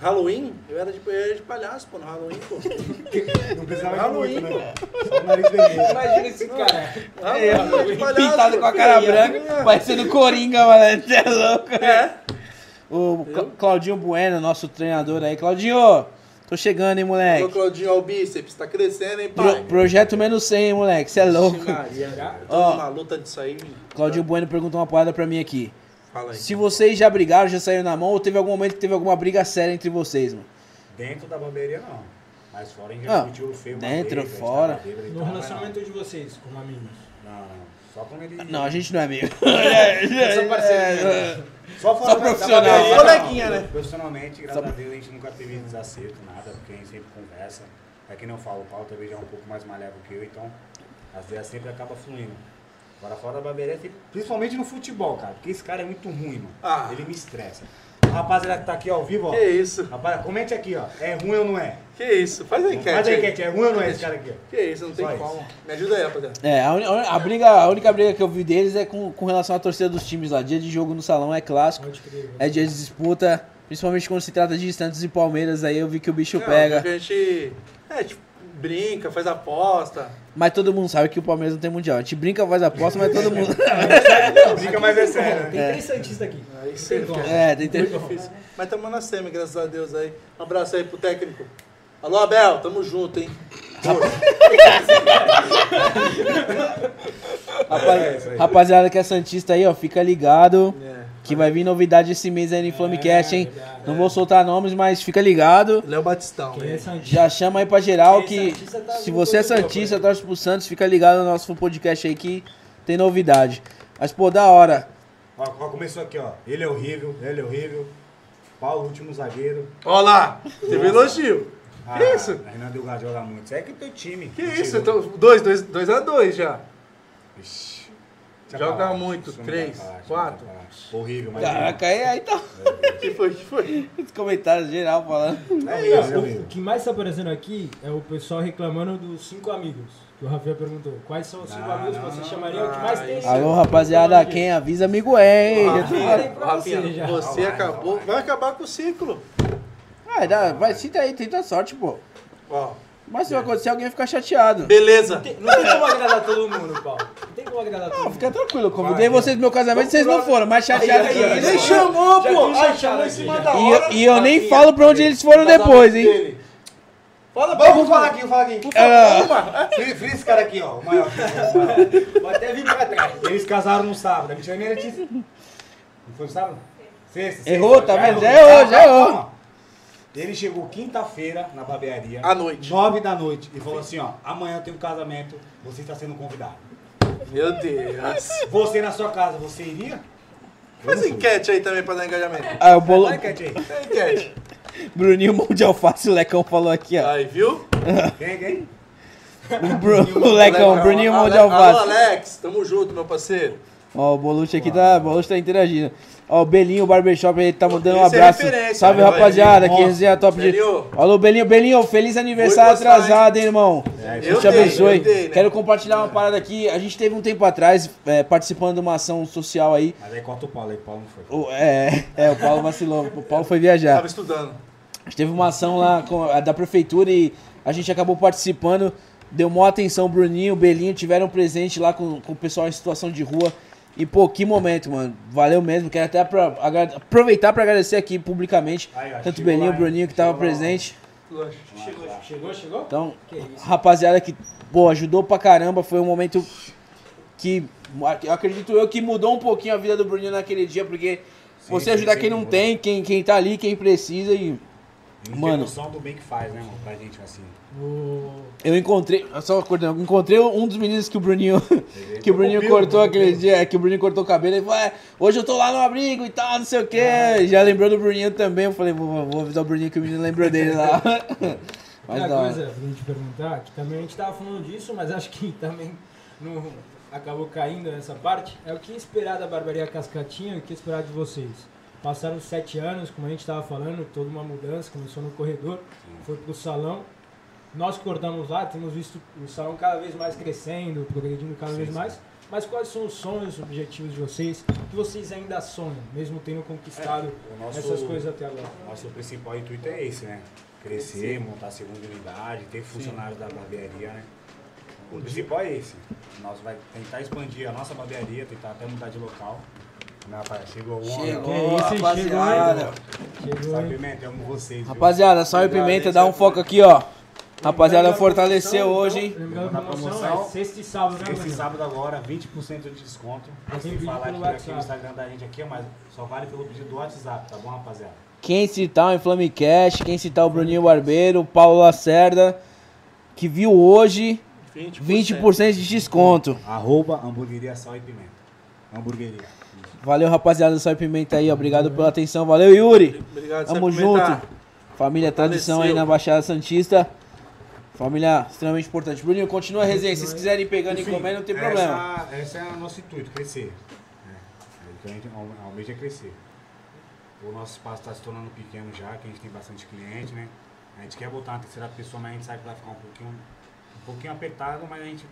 Halloween, eu era de, eu era de palhaço, pô, no Halloween, pô. Não precisava Halloween, muito, né? Só o nariz vermelho. Imagina esse cara. Halloween, eu de palhaço, Pintado com a cara branca, parecendo Coringa, mano. Você é louco. É, O Cla- Claudinho Bueno, nosso treinador aí. Claudinho, tô chegando, hein, o moleque. Claudinho ao bíceps, tá crescendo, hein, Pro- pai? projeto menos 100, hein, moleque. Você é louco. Maria, tô Ó. numa luta disso aí. Claudinho Bueno perguntou uma parada pra mim aqui. Fala aí. Se vocês já brigaram, já saíram na mão, ou teve algum momento que teve alguma briga séria entre vocês, mano? Dentro da barbearia não. Mas fora a gente Ah, já discutiu feio uma dentro, vez, fora. bêbado No tal, relacionamento de vocês, como amigos. Não, não. Só quando ele. Não, a gente não é amigo. Eu sou parceiro É, dele. Só, fora Só profissional. da Coleguinha, né? Profissionalmente, graças a Deus, a gente nunca teve desacerto, nada, porque a gente sempre conversa. É que não falo, o Paulo talvez já é um pouco mais malévolo que eu, então as ideias sempre acabam fluindo. Agora fora da barbearia, principalmente no futebol, cara, porque esse cara é muito ruim, mano. Ah. Ele me estressa. Rapaziada que tá aqui ao vivo, ó. Que isso? Rapaz, comente aqui, ó. É ruim ou não é? Que isso? Faz a enquete. Faz a aí. enquete, é ou não é esse cara aqui? Que isso, não tem Só como. Me ajuda aí, rapaziada. É, a, a briga, a única briga que eu vi deles é com, com relação à torcida dos times lá. Dia de jogo no salão é clássico, é dia de disputa, principalmente quando se trata de Santos e Palmeiras, aí eu vi que o bicho Não, pega. porque a gente. É, tipo, brinca, faz aposta. Mas todo mundo sabe que o Palmeiras não tem mundial. A gente brinca, faz aposta, mas todo mundo. Brinca, mas é sério, né? Tem três Santistas aqui. Você tem como. É, tem difícil. Mas estamos na semi, graças a Deus aí. Um abraço aí pro técnico. Alô, Abel, tamo junto, hein? Rapaz- rapaziada que é Santista aí, ó, fica ligado. É. Que vai vir novidade esse mês aí no Inflamecast, hein? verdade. Não vou soltar nomes, mas fica ligado. Léo Batistão. É né? Santista? Já chama aí pra geral é que tá se você é Santista, torce pro Santos, fica ligado no nosso podcast aí que tem novidade. Mas, pô, da hora. Ó, ó, começou aqui, ó. Ele é horrível, ele é horrível. Paulo, último zagueiro. Ó lá, teve elogio. Ah, Que isso? A Renan Delgado joga muito. Isso aí que é teu time. Que isso? Então, dois, dois, dois a dois já. Ixi. Joga lá. muito, Isso três, falar, isso quatro. falar. Horrível, mas. Caraca, aí, aí tá Que foi, que foi? os comentários geral falando. É é O horrível. que mais tá aparecendo aqui é o pessoal reclamando dos cinco amigos. Que o Rafael perguntou. Quais são os cinco Não, amigos que você não. chamaria? O que mais tem? Alô, rapaziada, quem avisa, amigo é, hein? Rafinha, você você acabou. Vai acabar com o ciclo. Vai, dá, vai, cita aí, tenta sorte, pô. Ó, Mas se vai acontecer, alguém ficar chateado. beleza. Tem- Não tem como agradar todo mundo, Paulo. Não tem como agradar todo Não, mundo. fica tranquilo, eu convidei vocês pro meu casamento vocês não foram, mais chateados Aí, que isso. Nem chamou, Já pô. Ai, chateado chamou em cima da E hora. eu, e eu nem falo pra onde eles foram depois, hein? dele. Fala, Vamos vamos falar aqui, vamos falar aqui. Ah, Free, free esse cara aqui, ó. O maior. Vou até vir pra trás. Eles casaram no sábado. A era Letícia. Não foi no sábado? Sexta. sexta. Errou, tá vendo? Já errou, já errou. Ele chegou quinta-feira na barbearia. À noite. Nove da noite. E falou assim, ó. Amanhã eu tenho um casamento. Você está sendo convidado. Meu Deus. Você na sua casa, você iria? Faz enquete aí também pra dar engajamento. ah, o bolo, Vai, Cat aí. Faz enquete. Bruninho Mão de Alface, o Lecão falou aqui, ó. Aí, viu? Quem, quem? O, Bru, o Lecão, Bruninho Mão de Alô, Alface. Alex. Tamo junto, meu parceiro. Ó, o Bolucci aqui tá, o Bolucci tá interagindo. Ó, o Belinho, o Barbershop, ele tá mandando um Esse é abraço. referência, Salve, né, rapaziada, que resenha top de... Alô, Belinho, Belinho, feliz aniversário atrasado, hein, irmão. É, Deus te Eu abençoe. eu dei, né? Quero compartilhar uma parada aqui. A gente teve um tempo atrás, é, participando de uma ação social aí. Mas aí corta o Paulo aí, o Paulo não foi. O- é, é, o Paulo vacilou. O Paulo foi viajar. Tava estudando. A gente teve uma ação lá com a da prefeitura e a gente acabou participando. Deu maior atenção, o Bruninho, o Belinho tiveram presente lá com, com o pessoal em situação de rua. E, pô, que momento, mano. Valeu mesmo. Quero até pra, aproveitar pra agradecer aqui publicamente. Aí, ó, tanto o Belinho e o Bruninho que tava lá, presente. Chegou, chegou, chegou? Então, Que isso. rapaziada que, pô, ajudou pra caramba. Foi um momento que, eu acredito eu, que mudou um pouquinho a vida do Bruninho naquele dia, porque Sim, você sim, ajudar sim, quem não tem, quem, quem tá ali, quem precisa e... Não Mano. tem noção do bem que faz, né, mano? Pra gente, assim. Eu encontrei, só acordando, encontrei um dos meninos que o Bruninho, que o Bruninho cortou copiou. aquele dia, é, que o Bruninho cortou o cabelo e falou, é, hoje eu tô lá no abrigo e tal, não sei o quê. Ah. Já lembrou do Bruninho também, eu falei, vou, vou avisar o Bruninho que o menino lembrou dele lá. Mas hora. coisa pra gente perguntar, que também a gente tava falando disso, mas acho que também não acabou caindo nessa parte, é o que esperar da Barbearia Cascatinha e o que esperar de vocês. Passaram sete anos, como a gente estava falando, toda uma mudança, começou no corredor, foi pro salão. Nós cortamos lá, temos visto o salão cada vez mais crescendo, progredindo cada Sim, vez sim. mais. Mas quais são os sonhos, os objetivos de vocês? O que vocês ainda sonham, mesmo tendo conquistado É, nosso- essas coisas até agora? Nosso principal intuito é esse, né? Crescer, montar a segunda unidade, ter funcionários da barbearia, né? O principal é esse. Nós vai tentar expandir a nossa barbearia, tentar até mudar de local. Né, rapaz? Chegou o homem. Chegou, Que isso, rapaziada. Chegou, Sabe, hein? Pimenta, eu amo vocês. Rapaziada, sal e pimenta, dá um Sérgio. foco aqui, ó. Rapaziada, a fortaleceu hoje, hein? Lembrando a Na promoção, é sexta e sábado, né, Esse Bruno? sábado agora, 20% de desconto. Vídeo falar aqui, aqui no. Instagram da gente aqui, mas só vale pelo pedido do WhatsApp, tá bom, rapaziada? Quem citar o Inflamecast, quem citar o Bruninho Barbeiro, o Paulo Lacerda, que viu hoje, 20%. 20% de desconto. Arroba hamburgueria sal e pimenta. Hamburgueria. Valeu, rapaziada do Sal e Pimenta aí. Obrigado pela atenção. Valeu, Yuri. Obrigado, Tamo junto. Família Tradição aí na Baixada Santista. Família extremamente importante. Bruninho, continua a resenha. Se vocês quiserem ir pegando e Enfim, comendo, não tem problema. Essa é o nosso intuito, crescer. né? É o que a gente alme- almeja é crescer. O nosso espaço está se tornando pequeno já, que a gente tem bastante cliente, né? A gente quer botar uma terceira pessoa, mas a gente sabe que vai ficar um pouquinho, um pouquinho apertado, mas a gente.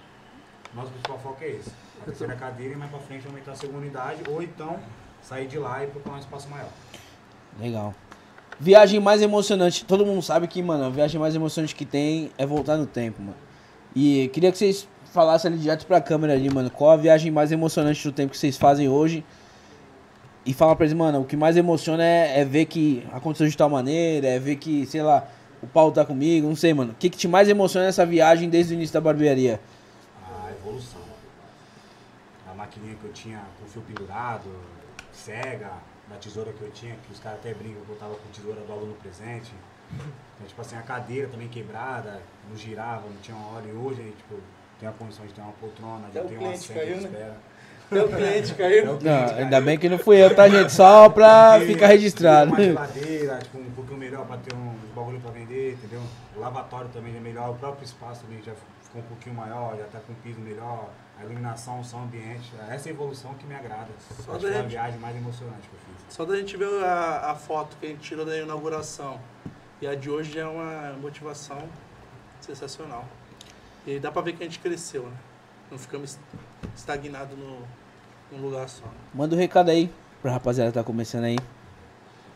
Nosso principal foco é esse. A terceira cadeira e mais pra frente aumentar a segunda unidade, ou então sair de lá e procurar um espaço maior. Legal. Viagem mais emocionante. Todo mundo sabe que, mano, a viagem mais emocionante que tem é voltar no tempo, mano. E queria que vocês falassem ali direto pra câmera ali, mano. Qual a viagem mais emocionante do tempo que vocês fazem hoje? E fala pra eles, mano, o que mais emociona é, é ver que aconteceu de tal maneira, é ver que, sei lá, o Paulo tá comigo, não sei, mano. O que, que te mais emociona nessa viagem desde o início da barbearia? a evolução. A maquininha que eu tinha com fio pendurado, cega, da tesoura que eu tinha, que os caras até brincam que eu tava com tesoura do aluno presente. Então, tipo assim, a cadeira também quebrada, não girava, não tinha uma hora e hoje, aí, tipo, tem a condição de ter uma poltrona, de ter uma caiu, de né? espera. Meu cliente caiu. É o cliente, Não, ainda bem que não fui eu, tá, gente? Só pra ficar registrado. Uma geladeira, tipo, um pouquinho melhor pra ter um bagulho pra vender, entendeu? O lavatório também é melhor, o próprio espaço também já ficou um pouquinho maior, já tá com piso melhor, a iluminação, o som ambiente. Essa é a evolução que me agrada. Só Acho da que foi a gente- viagem mais emocionante que eu fiz. Só da gente ver a, a foto que a gente tirou da inauguração e a de hoje já é uma motivação sensacional. E dá pra ver que a gente cresceu, né? Não ficamos estagnados no, num lugar só. Manda um recado aí pra rapaziada que tá começando aí.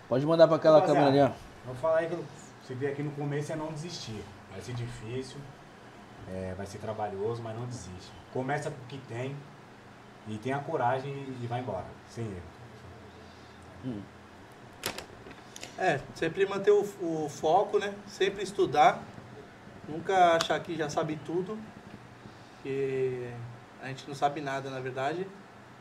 Pode mandar pra aquela Rapaziada, câmera ali, ó. Vou falar aí que você vê aqui no começo é não desistir. Vai ser difícil, é, vai ser trabalhoso, mas não desiste. Começa com o que tem e tenha coragem e vai embora, sem erro. É, sempre manter o, o foco, né? Sempre estudar. Nunca achar que já sabe tudo. Que a gente não sabe nada, na verdade.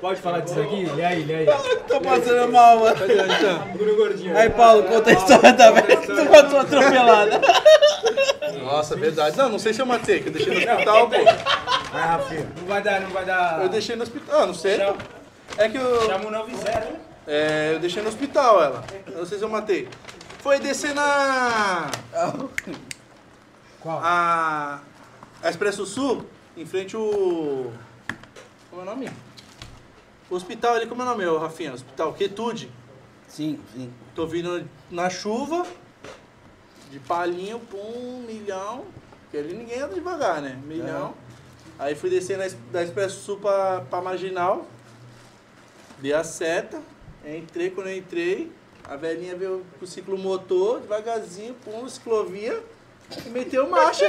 Pode falar disso aqui? Lê aí, lê aí. Tô passando mal, mano. Bruno Gordinho. Aí, Paulo, conta a história da vez que tu matou atropelada. Nossa, verdade. Não, não sei se eu matei, que eu deixei no hospital, pô. Vai, Rafinha. Não vai dar, não vai dar. Eu deixei no hospital. Ah, não sei. Chama, É que eu. chama o 90, né? É, eu deixei no hospital ela. Eu não sei se eu matei. Foi descer na. Qual? A. A Expresso Sul, em frente o. Como é o nome? O hospital ali, como é o nome, Rafinha? Hospital Quietude. Sim, sim. Tô vindo na chuva, de palinho, pum, milhão. Porque ali ninguém anda devagar, né? Milhão. Aí fui Es- da Expresso Sul pra, pra Marginal. Dei a seta. Entrei, quando eu entrei, a velhinha veio com o ciclomotor, devagarzinho, pum, ciclovia. E meteu marcha.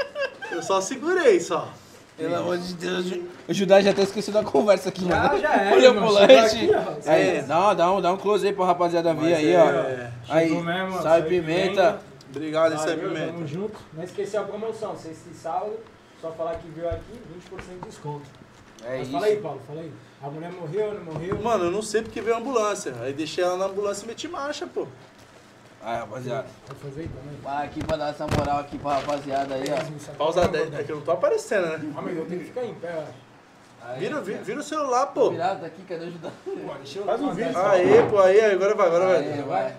Eu só segurei, só. Pelo amor de Deus. O Judá já tá esquecendo a conversa aqui, Já, mano. já é, Olha aqui, ó. Aí, É. dá, dá, um, dá um close aí pra rapaziada ver aí, é, ó. é. Aí, mesmo, e pimenta. pimenta. Obrigado, esse é pimenta. Tamo junto. Não esquecer a promoção, sexta e sábado. Só falar que veio aqui, 20% de desconto. É Mas isso. fala aí, Paulo, fala aí. A mulher morreu, não morreu? Mano, eu não sei porque veio a ambulância. Aí deixei ela na ambulância e meti marcha, pô. Aí, rapaziada. Fazer aí também. Vai aqui pra dar essa moral aqui pra rapaziada aí, ó. Pausa 10. É que eu não tô aparecendo, né? Ah, mas eu tenho que ficar em pé. Aí, Vira, vira, ó. vira o celular, pô. Virado aqui, cadê eu Faz um vídeo. Aê, pô, aí, agora vai, agora Aí, vai. vai.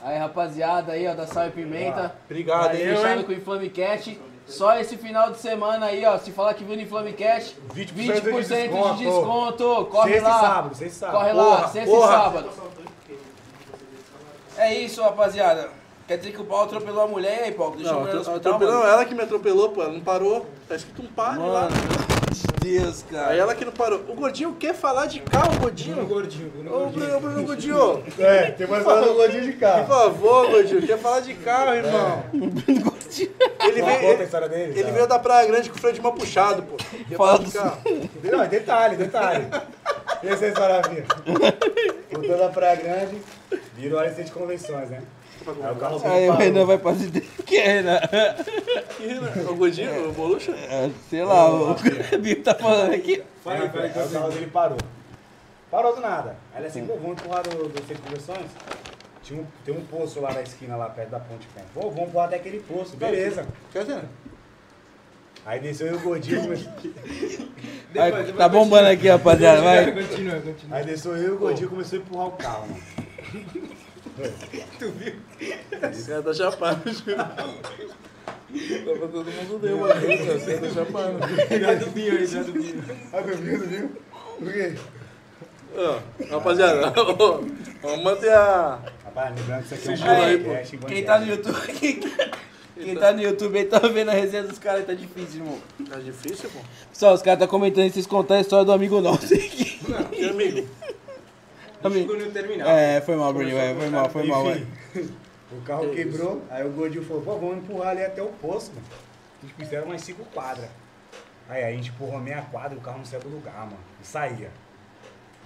Aí, rapaziada aí, ó, da Sal e Pimenta. Obrigado, hein? Fechado com o Inflame Cash. Só esse final de semana aí, ó. Se falar que viu no Inflame Cash, 20% 20% de de desconto. desconto. Corre Sexta e lá. sábado, sexta e sábado. Corre lá, Porra, sexta porra. e sábado. É isso, rapaziada. Quer dizer que o Paulo atropelou a mulher aí, Paulo? Deixou Não, no atro- atropelou, mano? ela que me atropelou, pô. Ela não parou. Tá escrito um pare lá. Mano, meu Deus, cara. Aí ela que não parou. O Gordinho quer falar de carro, Bruno Gordinho? Gordinho, Bruno Ô, Gordinho. Bruno, Bruno Gordinho. É, tem mais uma lojinha de Por carro. favor, Gordinho. Quer falar de carro, irmão? Ele Conta a veio, história dele. ele tá? veio da Praia Grande com o freio de mão puxado, pô. Quer Fala falar de do- carro? Não, é detalhe, detalhe. E essa é a história minha? Voltando da Praia Grande, virou área de convenções, né? Aí o carro Aí o. Renan vai pra cidade. Que é, Renan? O Godinho, o Bolucha? É, Sei lá, o Bico tá falando aqui. Fala aí, fala aí, Aí o carro dele parou. Parou do nada. Aí ele assim, pô, vamos empurrar do, do centro de convenções? Tinha um, tem um poço lá na esquina, lá perto da ponte. Pô, vamos empurrar até aquele poço, beleza. Quer dizer, Aí desceu eu e o gordinho, começou- Aí, tá bombando aqui, rapaziada. Vai. Continua, continua. aí desceu eu e o gordinho começou a empurrar o carro, mano. esse cara tá chapado. Tava todo mundo deu, mano. Esse cara tá chapado. Cuidado do Binho aí, cuidado do Binho. Aí meu viu, viu? Por quê? Ó, rapaziada, vamos manter a. Rapaz, lembrando que isso aqui é um aí, pô. Quem tá no YouTube, quem, quem tá no YouTube aí tá vendo a resenha dos caras, tá difícil, irmão. Tá difícil, pô. Pessoal, os caras tá comentando e vocês contarem a história do amigo nosso aqui. Que amigo. Amigo. No terminal. É, foi mal, Bruninho, vai, foi mal, foi mal. Enfim, o carro Que quebrou, aí o gordinho falou, pô, vamos empurrar ali até o poço, mano. A gente fizeram umas cinco quadras. Aí a gente empurrou meia quadra e o carro não saiu do lugar, mano. E saía.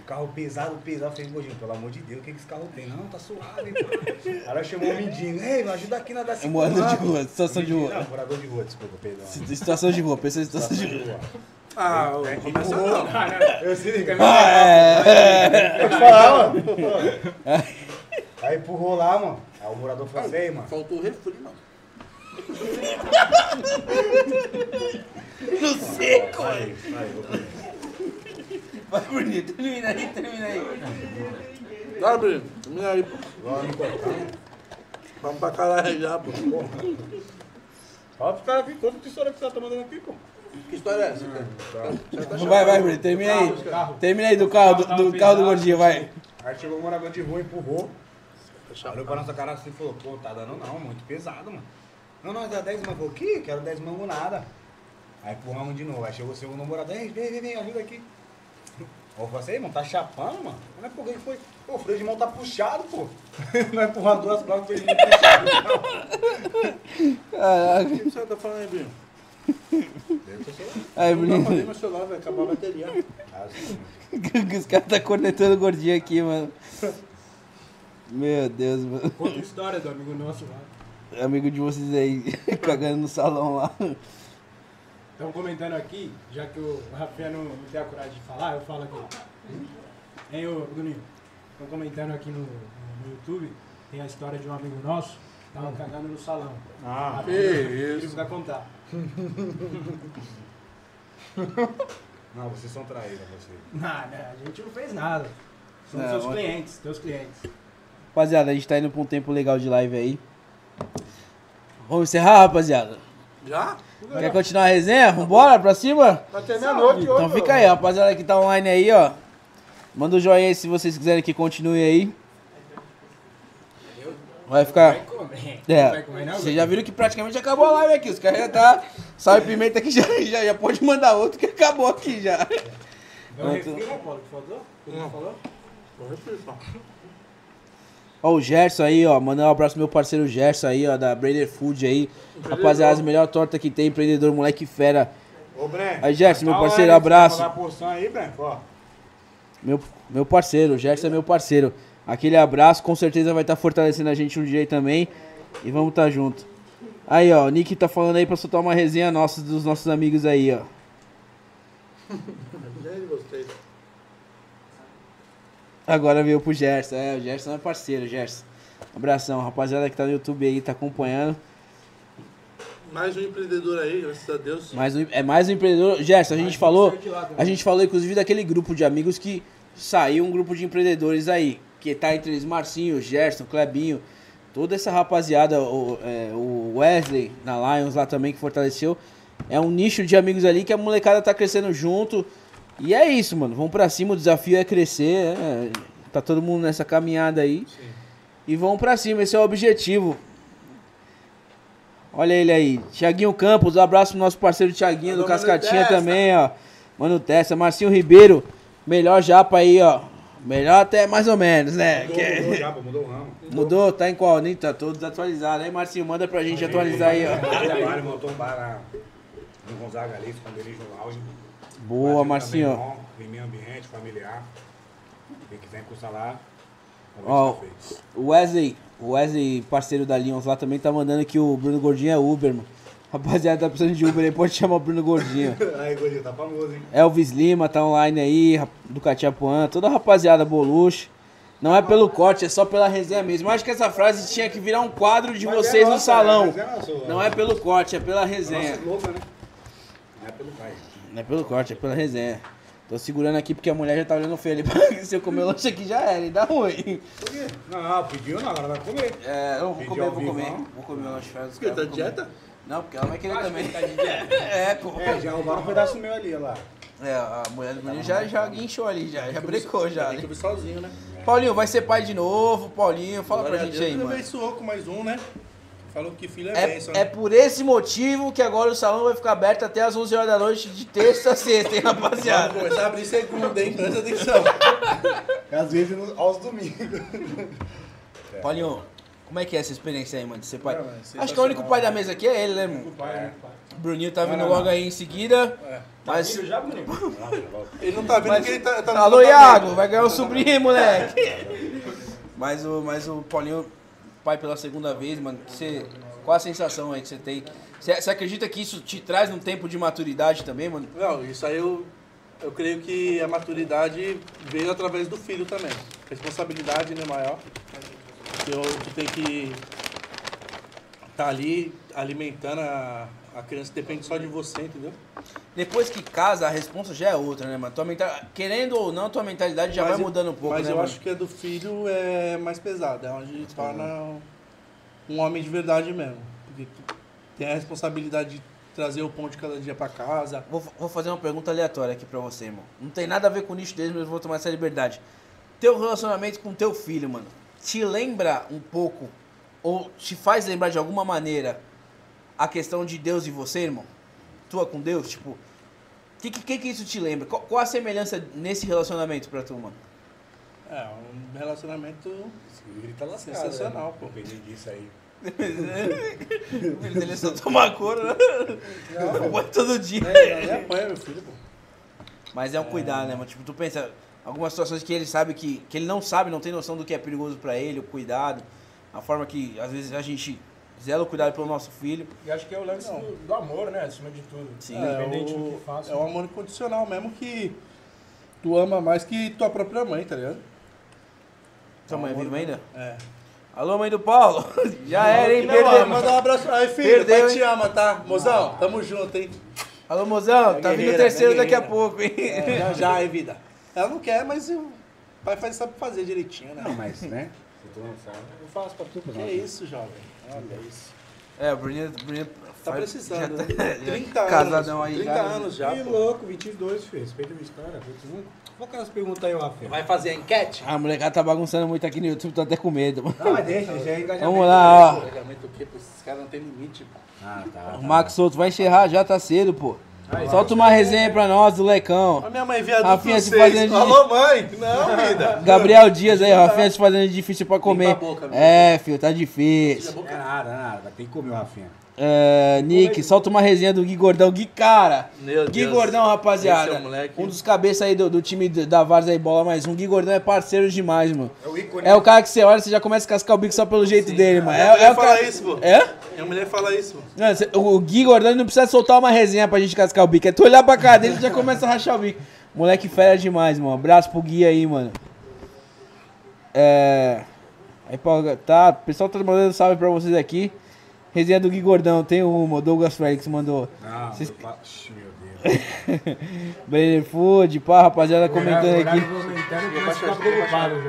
O carro pesado, pesado, eu falei, gordinho, pelo amor de Deus, o que, que esse carro tem? Não, tá suave, mano. Aí ela chamou o mendigo, ei, me ajuda aqui na da É morador de rua, situação de rua. Não, morador de rua, desculpa, perdão. Situação de rua, pensa em situação de rua. Ah, o É, empurrou. Eu sei, cara. Ah, é. Pode falar, mano. Aí empurrou lá, mano. Aí o morador falou assim, mano. Faltou o refri, não. Não sei, Falei, falei, vou comer. Vai, Bruninho, termina aí, termina aí. Dá, Bruno. Termina aí, pô. Vamos pra caralho já, pô. Fala pro cara vir conta que história que você tá mandando aqui, pô. Que história é essa, cara? Já tá Vai, vai, Bruninho, termina aí. Carro. Termina aí do carro, do, do carro do gordinho, vai. Aí chegou o morador de rua, empurrou. Tá Olhou pra nossa cara assim e falou, pô, tá dando não, muito pesado, mano. Não, não, dá 10 mangos. Que? Quero 10 mangos nada. Aí empurramos de novo. Aí chegou o segundo morador, ei, vem, vem, vem, ajuda aqui. Eu falei assim, "Ei, mano, tá chapando, mano? Não é por que foi? Pô, o freio de mão tá puxado, pô. Não é empurrar duas placas, o freio de mão puxado. Caraca. O que você tá falando aí, Bruno? Deve ser celular. Aí, pra ver Bruninho. meu celular, vai acabar a bateria. Ah, sim. Os caras tá cornetando o gordinho aqui, mano. Meu Deus, mano. Conta a história do amigo nosso lá. Amigo de vocês aí, cagando no salão lá. Estão comentando aqui, já que o Rafael não, não tem a coragem de falar, eu falo aqui. Hein, ô Bruninho? Estão comentando aqui no, no YouTube, tem a história de um amigo nosso, tava cagando no salão. Ah, Que Ele isso. vai contar. não, vocês são traíras, vocês. Nada, a gente não fez nada. São Não, seus mas- clientes, teus clientes. Rapaziada, a gente tá indo pra um tempo legal de live aí. Vamos encerrar, rapaziada? Já? Quer continuar a resenha? Vambora pra cima? Até meia-noite Então fica aí, rapaziada que tá online aí, ó. Manda o joinha aí se vocês quiserem que continue aí. Vai ficar. Vai comer. É, Vai comer não? vocês já viram que praticamente acabou a live aqui. Os caras já tá. Salve pimenta aqui já, já, já pode mandar outro que acabou aqui já. Vai o refri, Paulo, que faltou? Que Não. não falou? Vou refri, só. Ó, o Gerson aí, ó. Mandar um abraço pro meu parceiro Gerson aí, ó, da Brader Food aí. Rapaziada, a melhor torta que tem, empreendedor, moleque fera. Ô, Breno. Aí, Gerson, meu dá parceiro, abraço. Aí, Breno, ó. Meu, meu parceiro, o Gerson é meu parceiro. Aquele abraço, com certeza vai estar fortalecendo a gente um dia aí também. E vamos estar junto. Aí, ó, o Nick tá falando aí pra soltar uma resenha nossa dos nossos amigos aí, ó. Nem gostei. Agora veio pro Gerson. É, o Gerson é parceiro, Gerson. Abração, rapaziada que tá no YouTube aí, tá acompanhando. Mais um empreendedor aí, graças a Deus. Mais um, é mais um empreendedor. Gerson, a gente um falou. A gente falou, inclusive, daquele grupo de amigos que saiu um grupo de empreendedores aí. Que tá entre eles Marcinho, Gerson, Clebinho, toda essa rapaziada, o, é, o Wesley na Lions lá também que fortaleceu. É um nicho de amigos ali que a molecada tá crescendo junto. E é isso, mano. Vamos pra cima, o desafio é crescer. é, tá todo mundo nessa caminhada aí. Sim. E vamos pra cima, esse é o objetivo. Olha ele aí. Tiaguinho Campos, um abraço pro nosso parceiro Tiaguinho do Cascatinha também, ó. Mano Testa, Marcinho Ribeiro, melhor japa aí, ó. Melhor até mais ou menos, né? Mudou, Que mudou já, pô, mudou o ramo. Mudou, tá em qual? Nem tá todo desatualizado. Aí, Marcinho, manda pra gente atualizar aí, ó. Trabalho, montou um bar no Gonzaga ali, esconderijo no auge. Boa, Marcinho. bom, Em meio ambiente, familiar. Quem quiser encostar lá, Ó, o Wesley, o Wesley, parceiro da Lions lá, também tá mandando que o Bruno Gordinho é Uber, mano. Rapaziada, tá precisando de Uber aí, pode chamar o Bruno Gordinho. Aí, Gordinho, tá famoso, hein? Elvis Lima tá online aí, do Catiapuã, toda a rapaziada Boluche. Não é pelo corte, é só pela resenha mesmo. Eu acho que essa frase tinha que virar um quadro de Mas vocês é no nossa, salão. mas é nosso- Não é pelo corte, é pela resenha. Nossa slogan, né? Não é pelo pai. Não é pelo corte, é pela resenha. Tô segurando aqui porque a mulher já tá olhando feio ali. Se eu comer o lanche aqui já era, e dá ruim. Por quê? Não, pediu não, agora vai comer. É, eu vou Pediu comer, ao vou vivo, comer. não? Vou comer o lanche Porque tá de dieta? Não, porque ela vai querer também. É, pô. É, já roubaram um pedaço meu ali, olha lá. É, a mulher do menino já, já guinchou ali, já, já brecou já. Tem que né? vir sozinho, né? Paulinho, vai ser pai de novo, Paulinho, fala pra gente Deus, aí, mano. abençoou com mais um, né? Falou que filho é, É, bênção. é né? por esse motivo que agora o salão vai ficar aberto até as 11 horas da noite, de terça a sexta, hein, Vamos rapaziada? começar a abrir segunda, hein? Presta atenção. Às vezes no- aos domingos. Paulinho, como é que é essa experiência aí, mano, de ser pai? Não, é Acho que o único pai da mesa aqui é ele, né? Pai, né, pai? O Bruninho tá vindo não, logo não. aí em seguida, É. mas... Filho já, Bruninho? Ele não tá vendo Mas- que ele tá, tá no Alô. Iago, vai ganhar o sobrinho, moleque. mas, o, mas o Paulinho, pai pela segunda vez, mano, você, qual a sensação aí que você tem? Você, você acredita que isso te traz um tempo de maturidade também, mano? Não, isso aí eu, eu creio que a maturidade veio através do filho também. Responsabilidade, né, maior. Tu tem que estar ali alimentando a, a criança, depende só de você, entendeu? Depois que casa, a responsa já é outra, né, mano? Tua mental... Querendo ou não, tua mentalidade já Mas vai eu- mudando um pouco, Mas né, eu mano? acho que a do filho é mais pesada, é onde torna um homem de verdade mesmo. Porque tem a responsabilidade de trazer o pão de cada dia pra casa. Vou, vou fazer uma pergunta aleatória aqui pra você, irmão. Não tem nada a ver com o nicho deles, mas eu vou tomar essa liberdade. Teu relacionamento com teu filho, mano, te lembra um pouco, ou te faz lembrar de alguma maneira a questão de Deus e você, irmão? Tua com Deus? Tipo, o que, que, que isso te lembra? Qual, qual a semelhança nesse relacionamento pra tu, mano? É, um relacionamento Ele tá lascado. Sensacional, pô. Dependendo disso aí. O filho dele só toma couro, né? Não, todo dia. É, ele apanha meu filho, pô. Mas é um cuidado, né, mano? Tipo, tu pensa, algumas situações que ele sabe que, que ele não sabe, não tem noção do que é perigoso pra ele, o cuidado, a forma que às vezes a gente zela o cuidado pelo nosso filho. E acho que é o lance do, do amor, né? Acima de tudo. Sim. Independente é, do o, que faça. é um amor incondicional mesmo que tu ama mais que tua própria mãe, tá ligado? Tua mãe é viva ainda? É. Alô, mãe do Paulo? Já era, hein? Perdeu. manda um abraço aí, filho. Perdeu, pai hein? te ama, tá? Mozão, tamo junto, hein? Alô, mozão, tá vindo o terceiro minha daqui a pouco, hein? É, já já, hein, vida. Ela não quer, mas o pai faz, sabe fazer direitinho, né? Não, mas, né? Se tu não sabe, eu faço pra tu. Que é isso, jovem? Olha isso. É, o Bruninho, Bruninho Tá faz- precisando. já né? tá- 30 casadão anos. aí 30 já. anos já. Que pô. louco, 22, filho. Respeita a minha história. 21. Qual que é as perguntas aí, Rafael? Vai fazer a enquete? A molecada tá bagunçando muito aqui no YouTube, tô até com medo. mano. Não, mas deixa, deixa aí engajamento. Vamos lá, ó. Pagamento o quê? Pô, Esses caras não tem limite, pô. Ah, tá. O Max Souto vai encerrar já, tá cedo, pô. Solta uma resenha aí pra nós do Lecão. A minha mãe viadinho Rafinha se fazendo de- Alô, mãe? Não, vida. Gabriel Dias aí. Rafinha se fazendo difícil pra comer. Boca? É, filho, tá difícil. É nada, nada. Ter que comer o Rafinha. É, Nick, solta uma resenha do Gui Gordão. Gui, cara. Meu Gui Deus. Gordão, rapaziada. É. Um dos cabeças aí do, do time da Varsa aí, bola mais um. Gui Gordão é parceiro demais, mano. É o ícone. É o cara que você olha e você já começa a cascar o bico só pelo jeito dele, mano. Minha É, mulher é o fala cara... isso, pô. É? Minha mulher fala isso, pô. Não, cê- o Gui Gordão não precisa soltar uma resenha pra gente cascar o bico. É tu olhar pra cara dele e já começa a rachar o bico. Moleque fera demais, mano. Abraço pro Gui aí, mano. É. Aí, Paulo, tá, o pessoal tá mandando salve pra vocês aqui. Resenha do Gui Gordão, tem uma, o Douglas Félix mandou. Não, Vocês- meu Deus. Brenner Food, pá, rapaziada comentando aqui.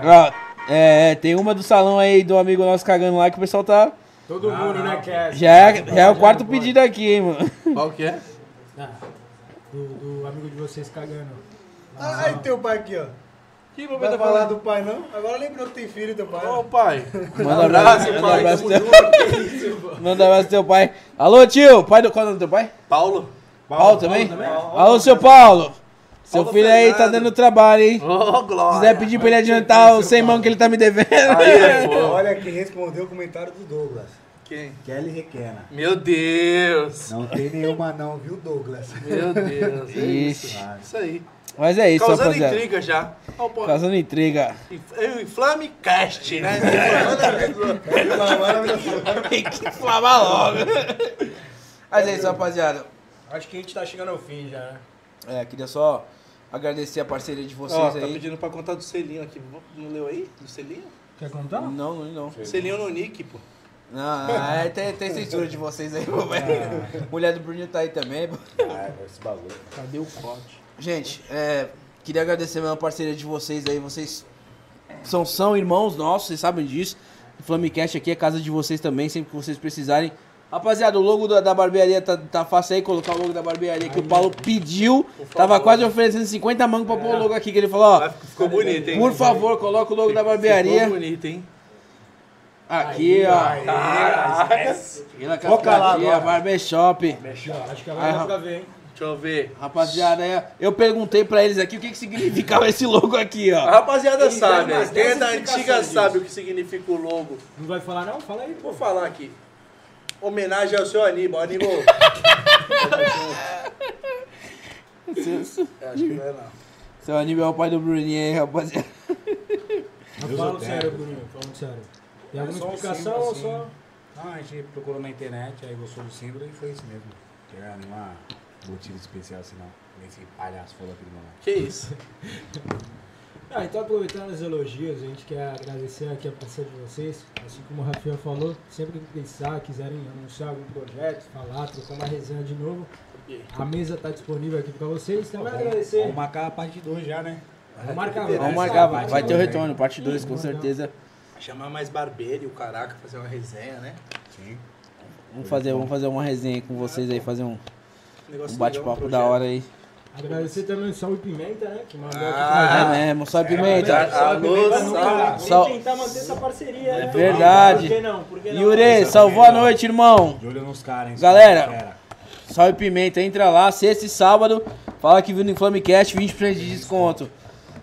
Tá. Ó, é, é, tem uma do salão aí do amigo nosso cagando lá que o pessoal tá. Todo mundo, né, quer. Já é, já é o quarto pedido aqui, hein, mano. Qual que é? Ah, do, do amigo de vocês cagando. Ai, teu pai aqui, ó. Que Não papai vai falar do pai, não? Agora lembrou que tem filho, teu pai. Ô, pai. Manda abraço, manda pai, abraço, teu, manda abraço pro teu pai. Alô, tio, pai do qual é o nome do teu pai? Paulo. Paulo, também? Alô, seu Paulo. Seu Paulo filho aí tá dando trabalho, hein? Ô, Se Glória. quiser pedir pra ele adiantar os 100 mão que ele tá me devendo. Aí, pô. Olha quem respondeu o comentário do Douglas. Quem? Kelly Requena. Meu Deus. Não tem nenhuma não, viu, Douglas? Meu Deus. É isso. Isso aí. Mas é isso, Causando rapaziada. intriga já. Ó, pô, Causando intriga. Eu inflame cast, né? Tem que inflamar logo. Mas é isso, rapaziada. Acho que a gente tá chegando ao fim já, né? É, queria só agradecer a parceria de vocês Ó, tá aí. pedindo pra contar do selinho aqui. Não leu aí? Do selinho? Quer contar? Não, não, não. Selinho no Nick, pô. Não, é, tem, tem censura de vocês aí, pô, velho. Mulher do Bruninho tá aí também, pô. Ah, esse bagulho. Cadê o corte? Gente, é, queria agradecer mesmo a parceria de vocês aí. Vocês são, são irmãos nossos, vocês sabem disso. O Flamecast aqui é casa de vocês também, sempre que vocês precisarem. Rapaziada, o logo da, da barbearia tá, tá fácil aí, colocar o logo da barbearia que o Paulo pediu. Tava quase oferecendo 50 mangos pra pôr o logo aqui, que ele falou, Vai, ó. Ficou bonito, hein? Por favor, coloca o logo da barbearia. Ficou bonito, hein? Aqui, ó. Aqui na Cascatinha, Barbershop. Acho que Ai, dá ra- pra ver, hein? Deixa eu ver. Rapaziada, é, eu perguntei pra eles aqui o que, que significava esse logo aqui, A ó. rapaziada Eles sabe, umas quem é dez da antiga explicações sabe o que significa o logo. Não vai falar não? Fala aí, pô. Vou falar aqui. Homenagem ao seu Aníbal. Aníbal. É, acho que não é não. Seu Aníbal é o pai do Bruninho aí, rapaziada. Mas Deus falando o sério. Bruninho, falando sério. Tem É alguma só um explicação símbolo, ou assim. só... Não, a gente procurou na internet, aí gostou do símbolo e foi isso mesmo. Não tinha nenhuma motivo especial assim não. Nem esse palhaço falou aquele momento. Que isso? Ah, então aproveitando os elogios, a gente quer agradecer aqui a presença de vocês. Assim como o Rafael falou, sempre que precisar, quiserem anunciar algum projeto, falar, trocar uma resenha de novo, a mesa está disponível aqui para vocês. Também agradecer. Vamos marcar a parte 2 já, né? Vamos marcar, Vamos marcar, vai, vai ter o retorno, parte 2, com certeza. Chamar mais barbeiro e o caraca, fazer uma resenha, né? Sim. Vamos fazer, vamos fazer uma resenha aí com vocês aí, fazer um, Negócio um bate-papo da hora aí. Agradecer também o Sal e Pimenta, né? Que mandou aqui Ah, pra É mesmo, só pimenta. Alô, salve. tentar- Sal- Vamos tentar manter essa parceria, né? verdade. Por que não? Por que não? Yuri, salvou a noite, irmão. De olho nos caras, hein? Galera. Sal e pimenta, entra lá, sexta e sábado. Fala que viu no Inflamecast, 20% de desconto.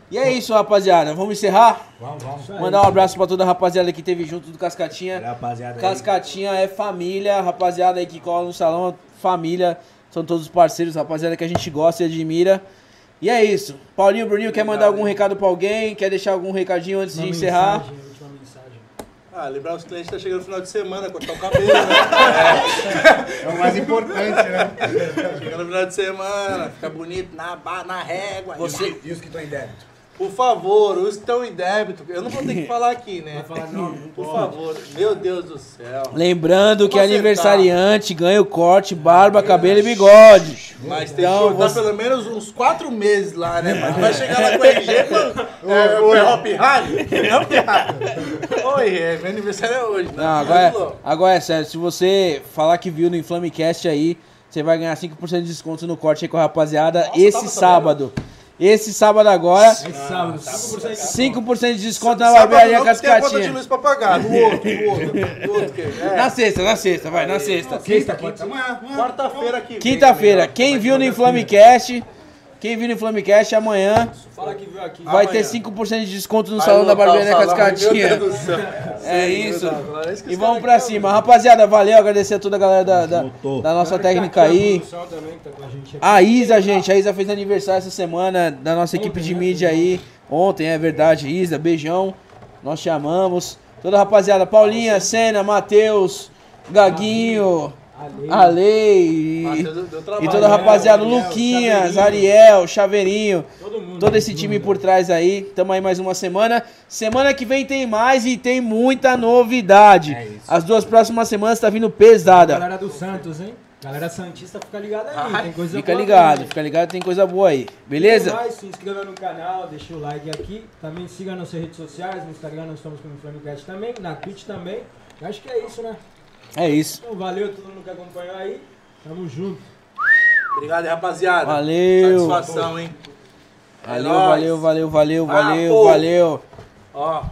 E é isso, rapaziada. Vamos encerrar? Vamos, vamos. Aí. Mandar um abraço pra toda a rapaziada que teve junto do Cascatinha. Rapaziada. aí. Cascatinha é família, rapaziada aí que cola no salão, família, são todos parceiros, rapaziada que a gente gosta e admira. E é isso. Paulinho, Bruninho, quer mandar algum recado pra alguém? Quer deixar algum recadinho antes Uma de encerrar? mensagem. Ah, lembrar os clientes que tá chegando no final de semana, cortar o cabelo, né? É o mais importante, né? Chegando no final de semana, fica bonito na, na régua. Você- E os que estão em débito? Por favor, os que estão em débito. Eu não vou ter que falar aqui, né? Falar não Por favor. Meu Deus do céu. Lembrando que Vamos aniversariante ganha o corte, barba, cabelo e bigode. Mas tem Então, que cortar você- pelo menos uns quatro meses lá, né, mano? Vai chegar lá com o RG falar, é, Oi, Hop Hard? Oi, é, meu aniversário é hoje. Não, agora é, agora é sério. Se você falar que viu no Inflamecast aí, você vai ganhar 5% de desconto no corte aí com a rapaziada Nossa, esse sábado. Esse sábado agora, É sábado, 5% de 5% de desconto na barbearia porque tem a conta de Cascatinha. luz pra pagar. Do outro, do outro, do outro. que- É. Na sexta, na sexta, vai, na sexta. Ser. Amanhã, amanhã. Quarta-feira aqui. Quinta-feira, quem viu no Inflamecast, quem viu no Inflamecast amanhã Fala que viu aqui. vai Amanhã. ter 5% de desconto no Vai salão da barbearia salão, Cascatinha. meu Deus do céu. É Sim, isso. é E os vamos pra querem cima. Rapaziada, valeu, agradecer a toda a galera da, da, da nossa tá técnica aí. tá a Isa, gente, a Isa fez aniversário essa semana da nossa equipe de né? mídia aí. Ontem, é verdade, Isa, beijão. Nós te amamos. Toda a rapaziada, Paulinha, Senna, Matheus, Gaguinho, Ale. Ale Matheus deu e, trabalho, e toda a rapaziada, Ariel, Luquinhas, Chaveirinho. Ariel, Chaveirinho, Todo mundo. todo esse time por trás aí. Tamo aí mais uma semana. Semana que vem tem mais e tem muita novidade. É. As duas próximas semanas tá vindo pesada. Galera do Santos, hein? Galera Santista, fica ligada aí. Ai, tem coisa Fica boa ligado, também. fica ligado, tem coisa boa aí. Beleza? Mais, se inscreva no canal, deixa o like aqui. Também siga nossas redes sociais. No Instagram nós estamos com o Flamecast também. Na Twitch também. Eu Acho que é isso, né? É isso. Então valeu a todo mundo que acompanhou aí. Tamo junto. Obrigado, rapaziada. Valeu. Satisfação, hein? É Valeu, nóis. valeu, valeu, valeu, Ah, valeu, valeu. Ó,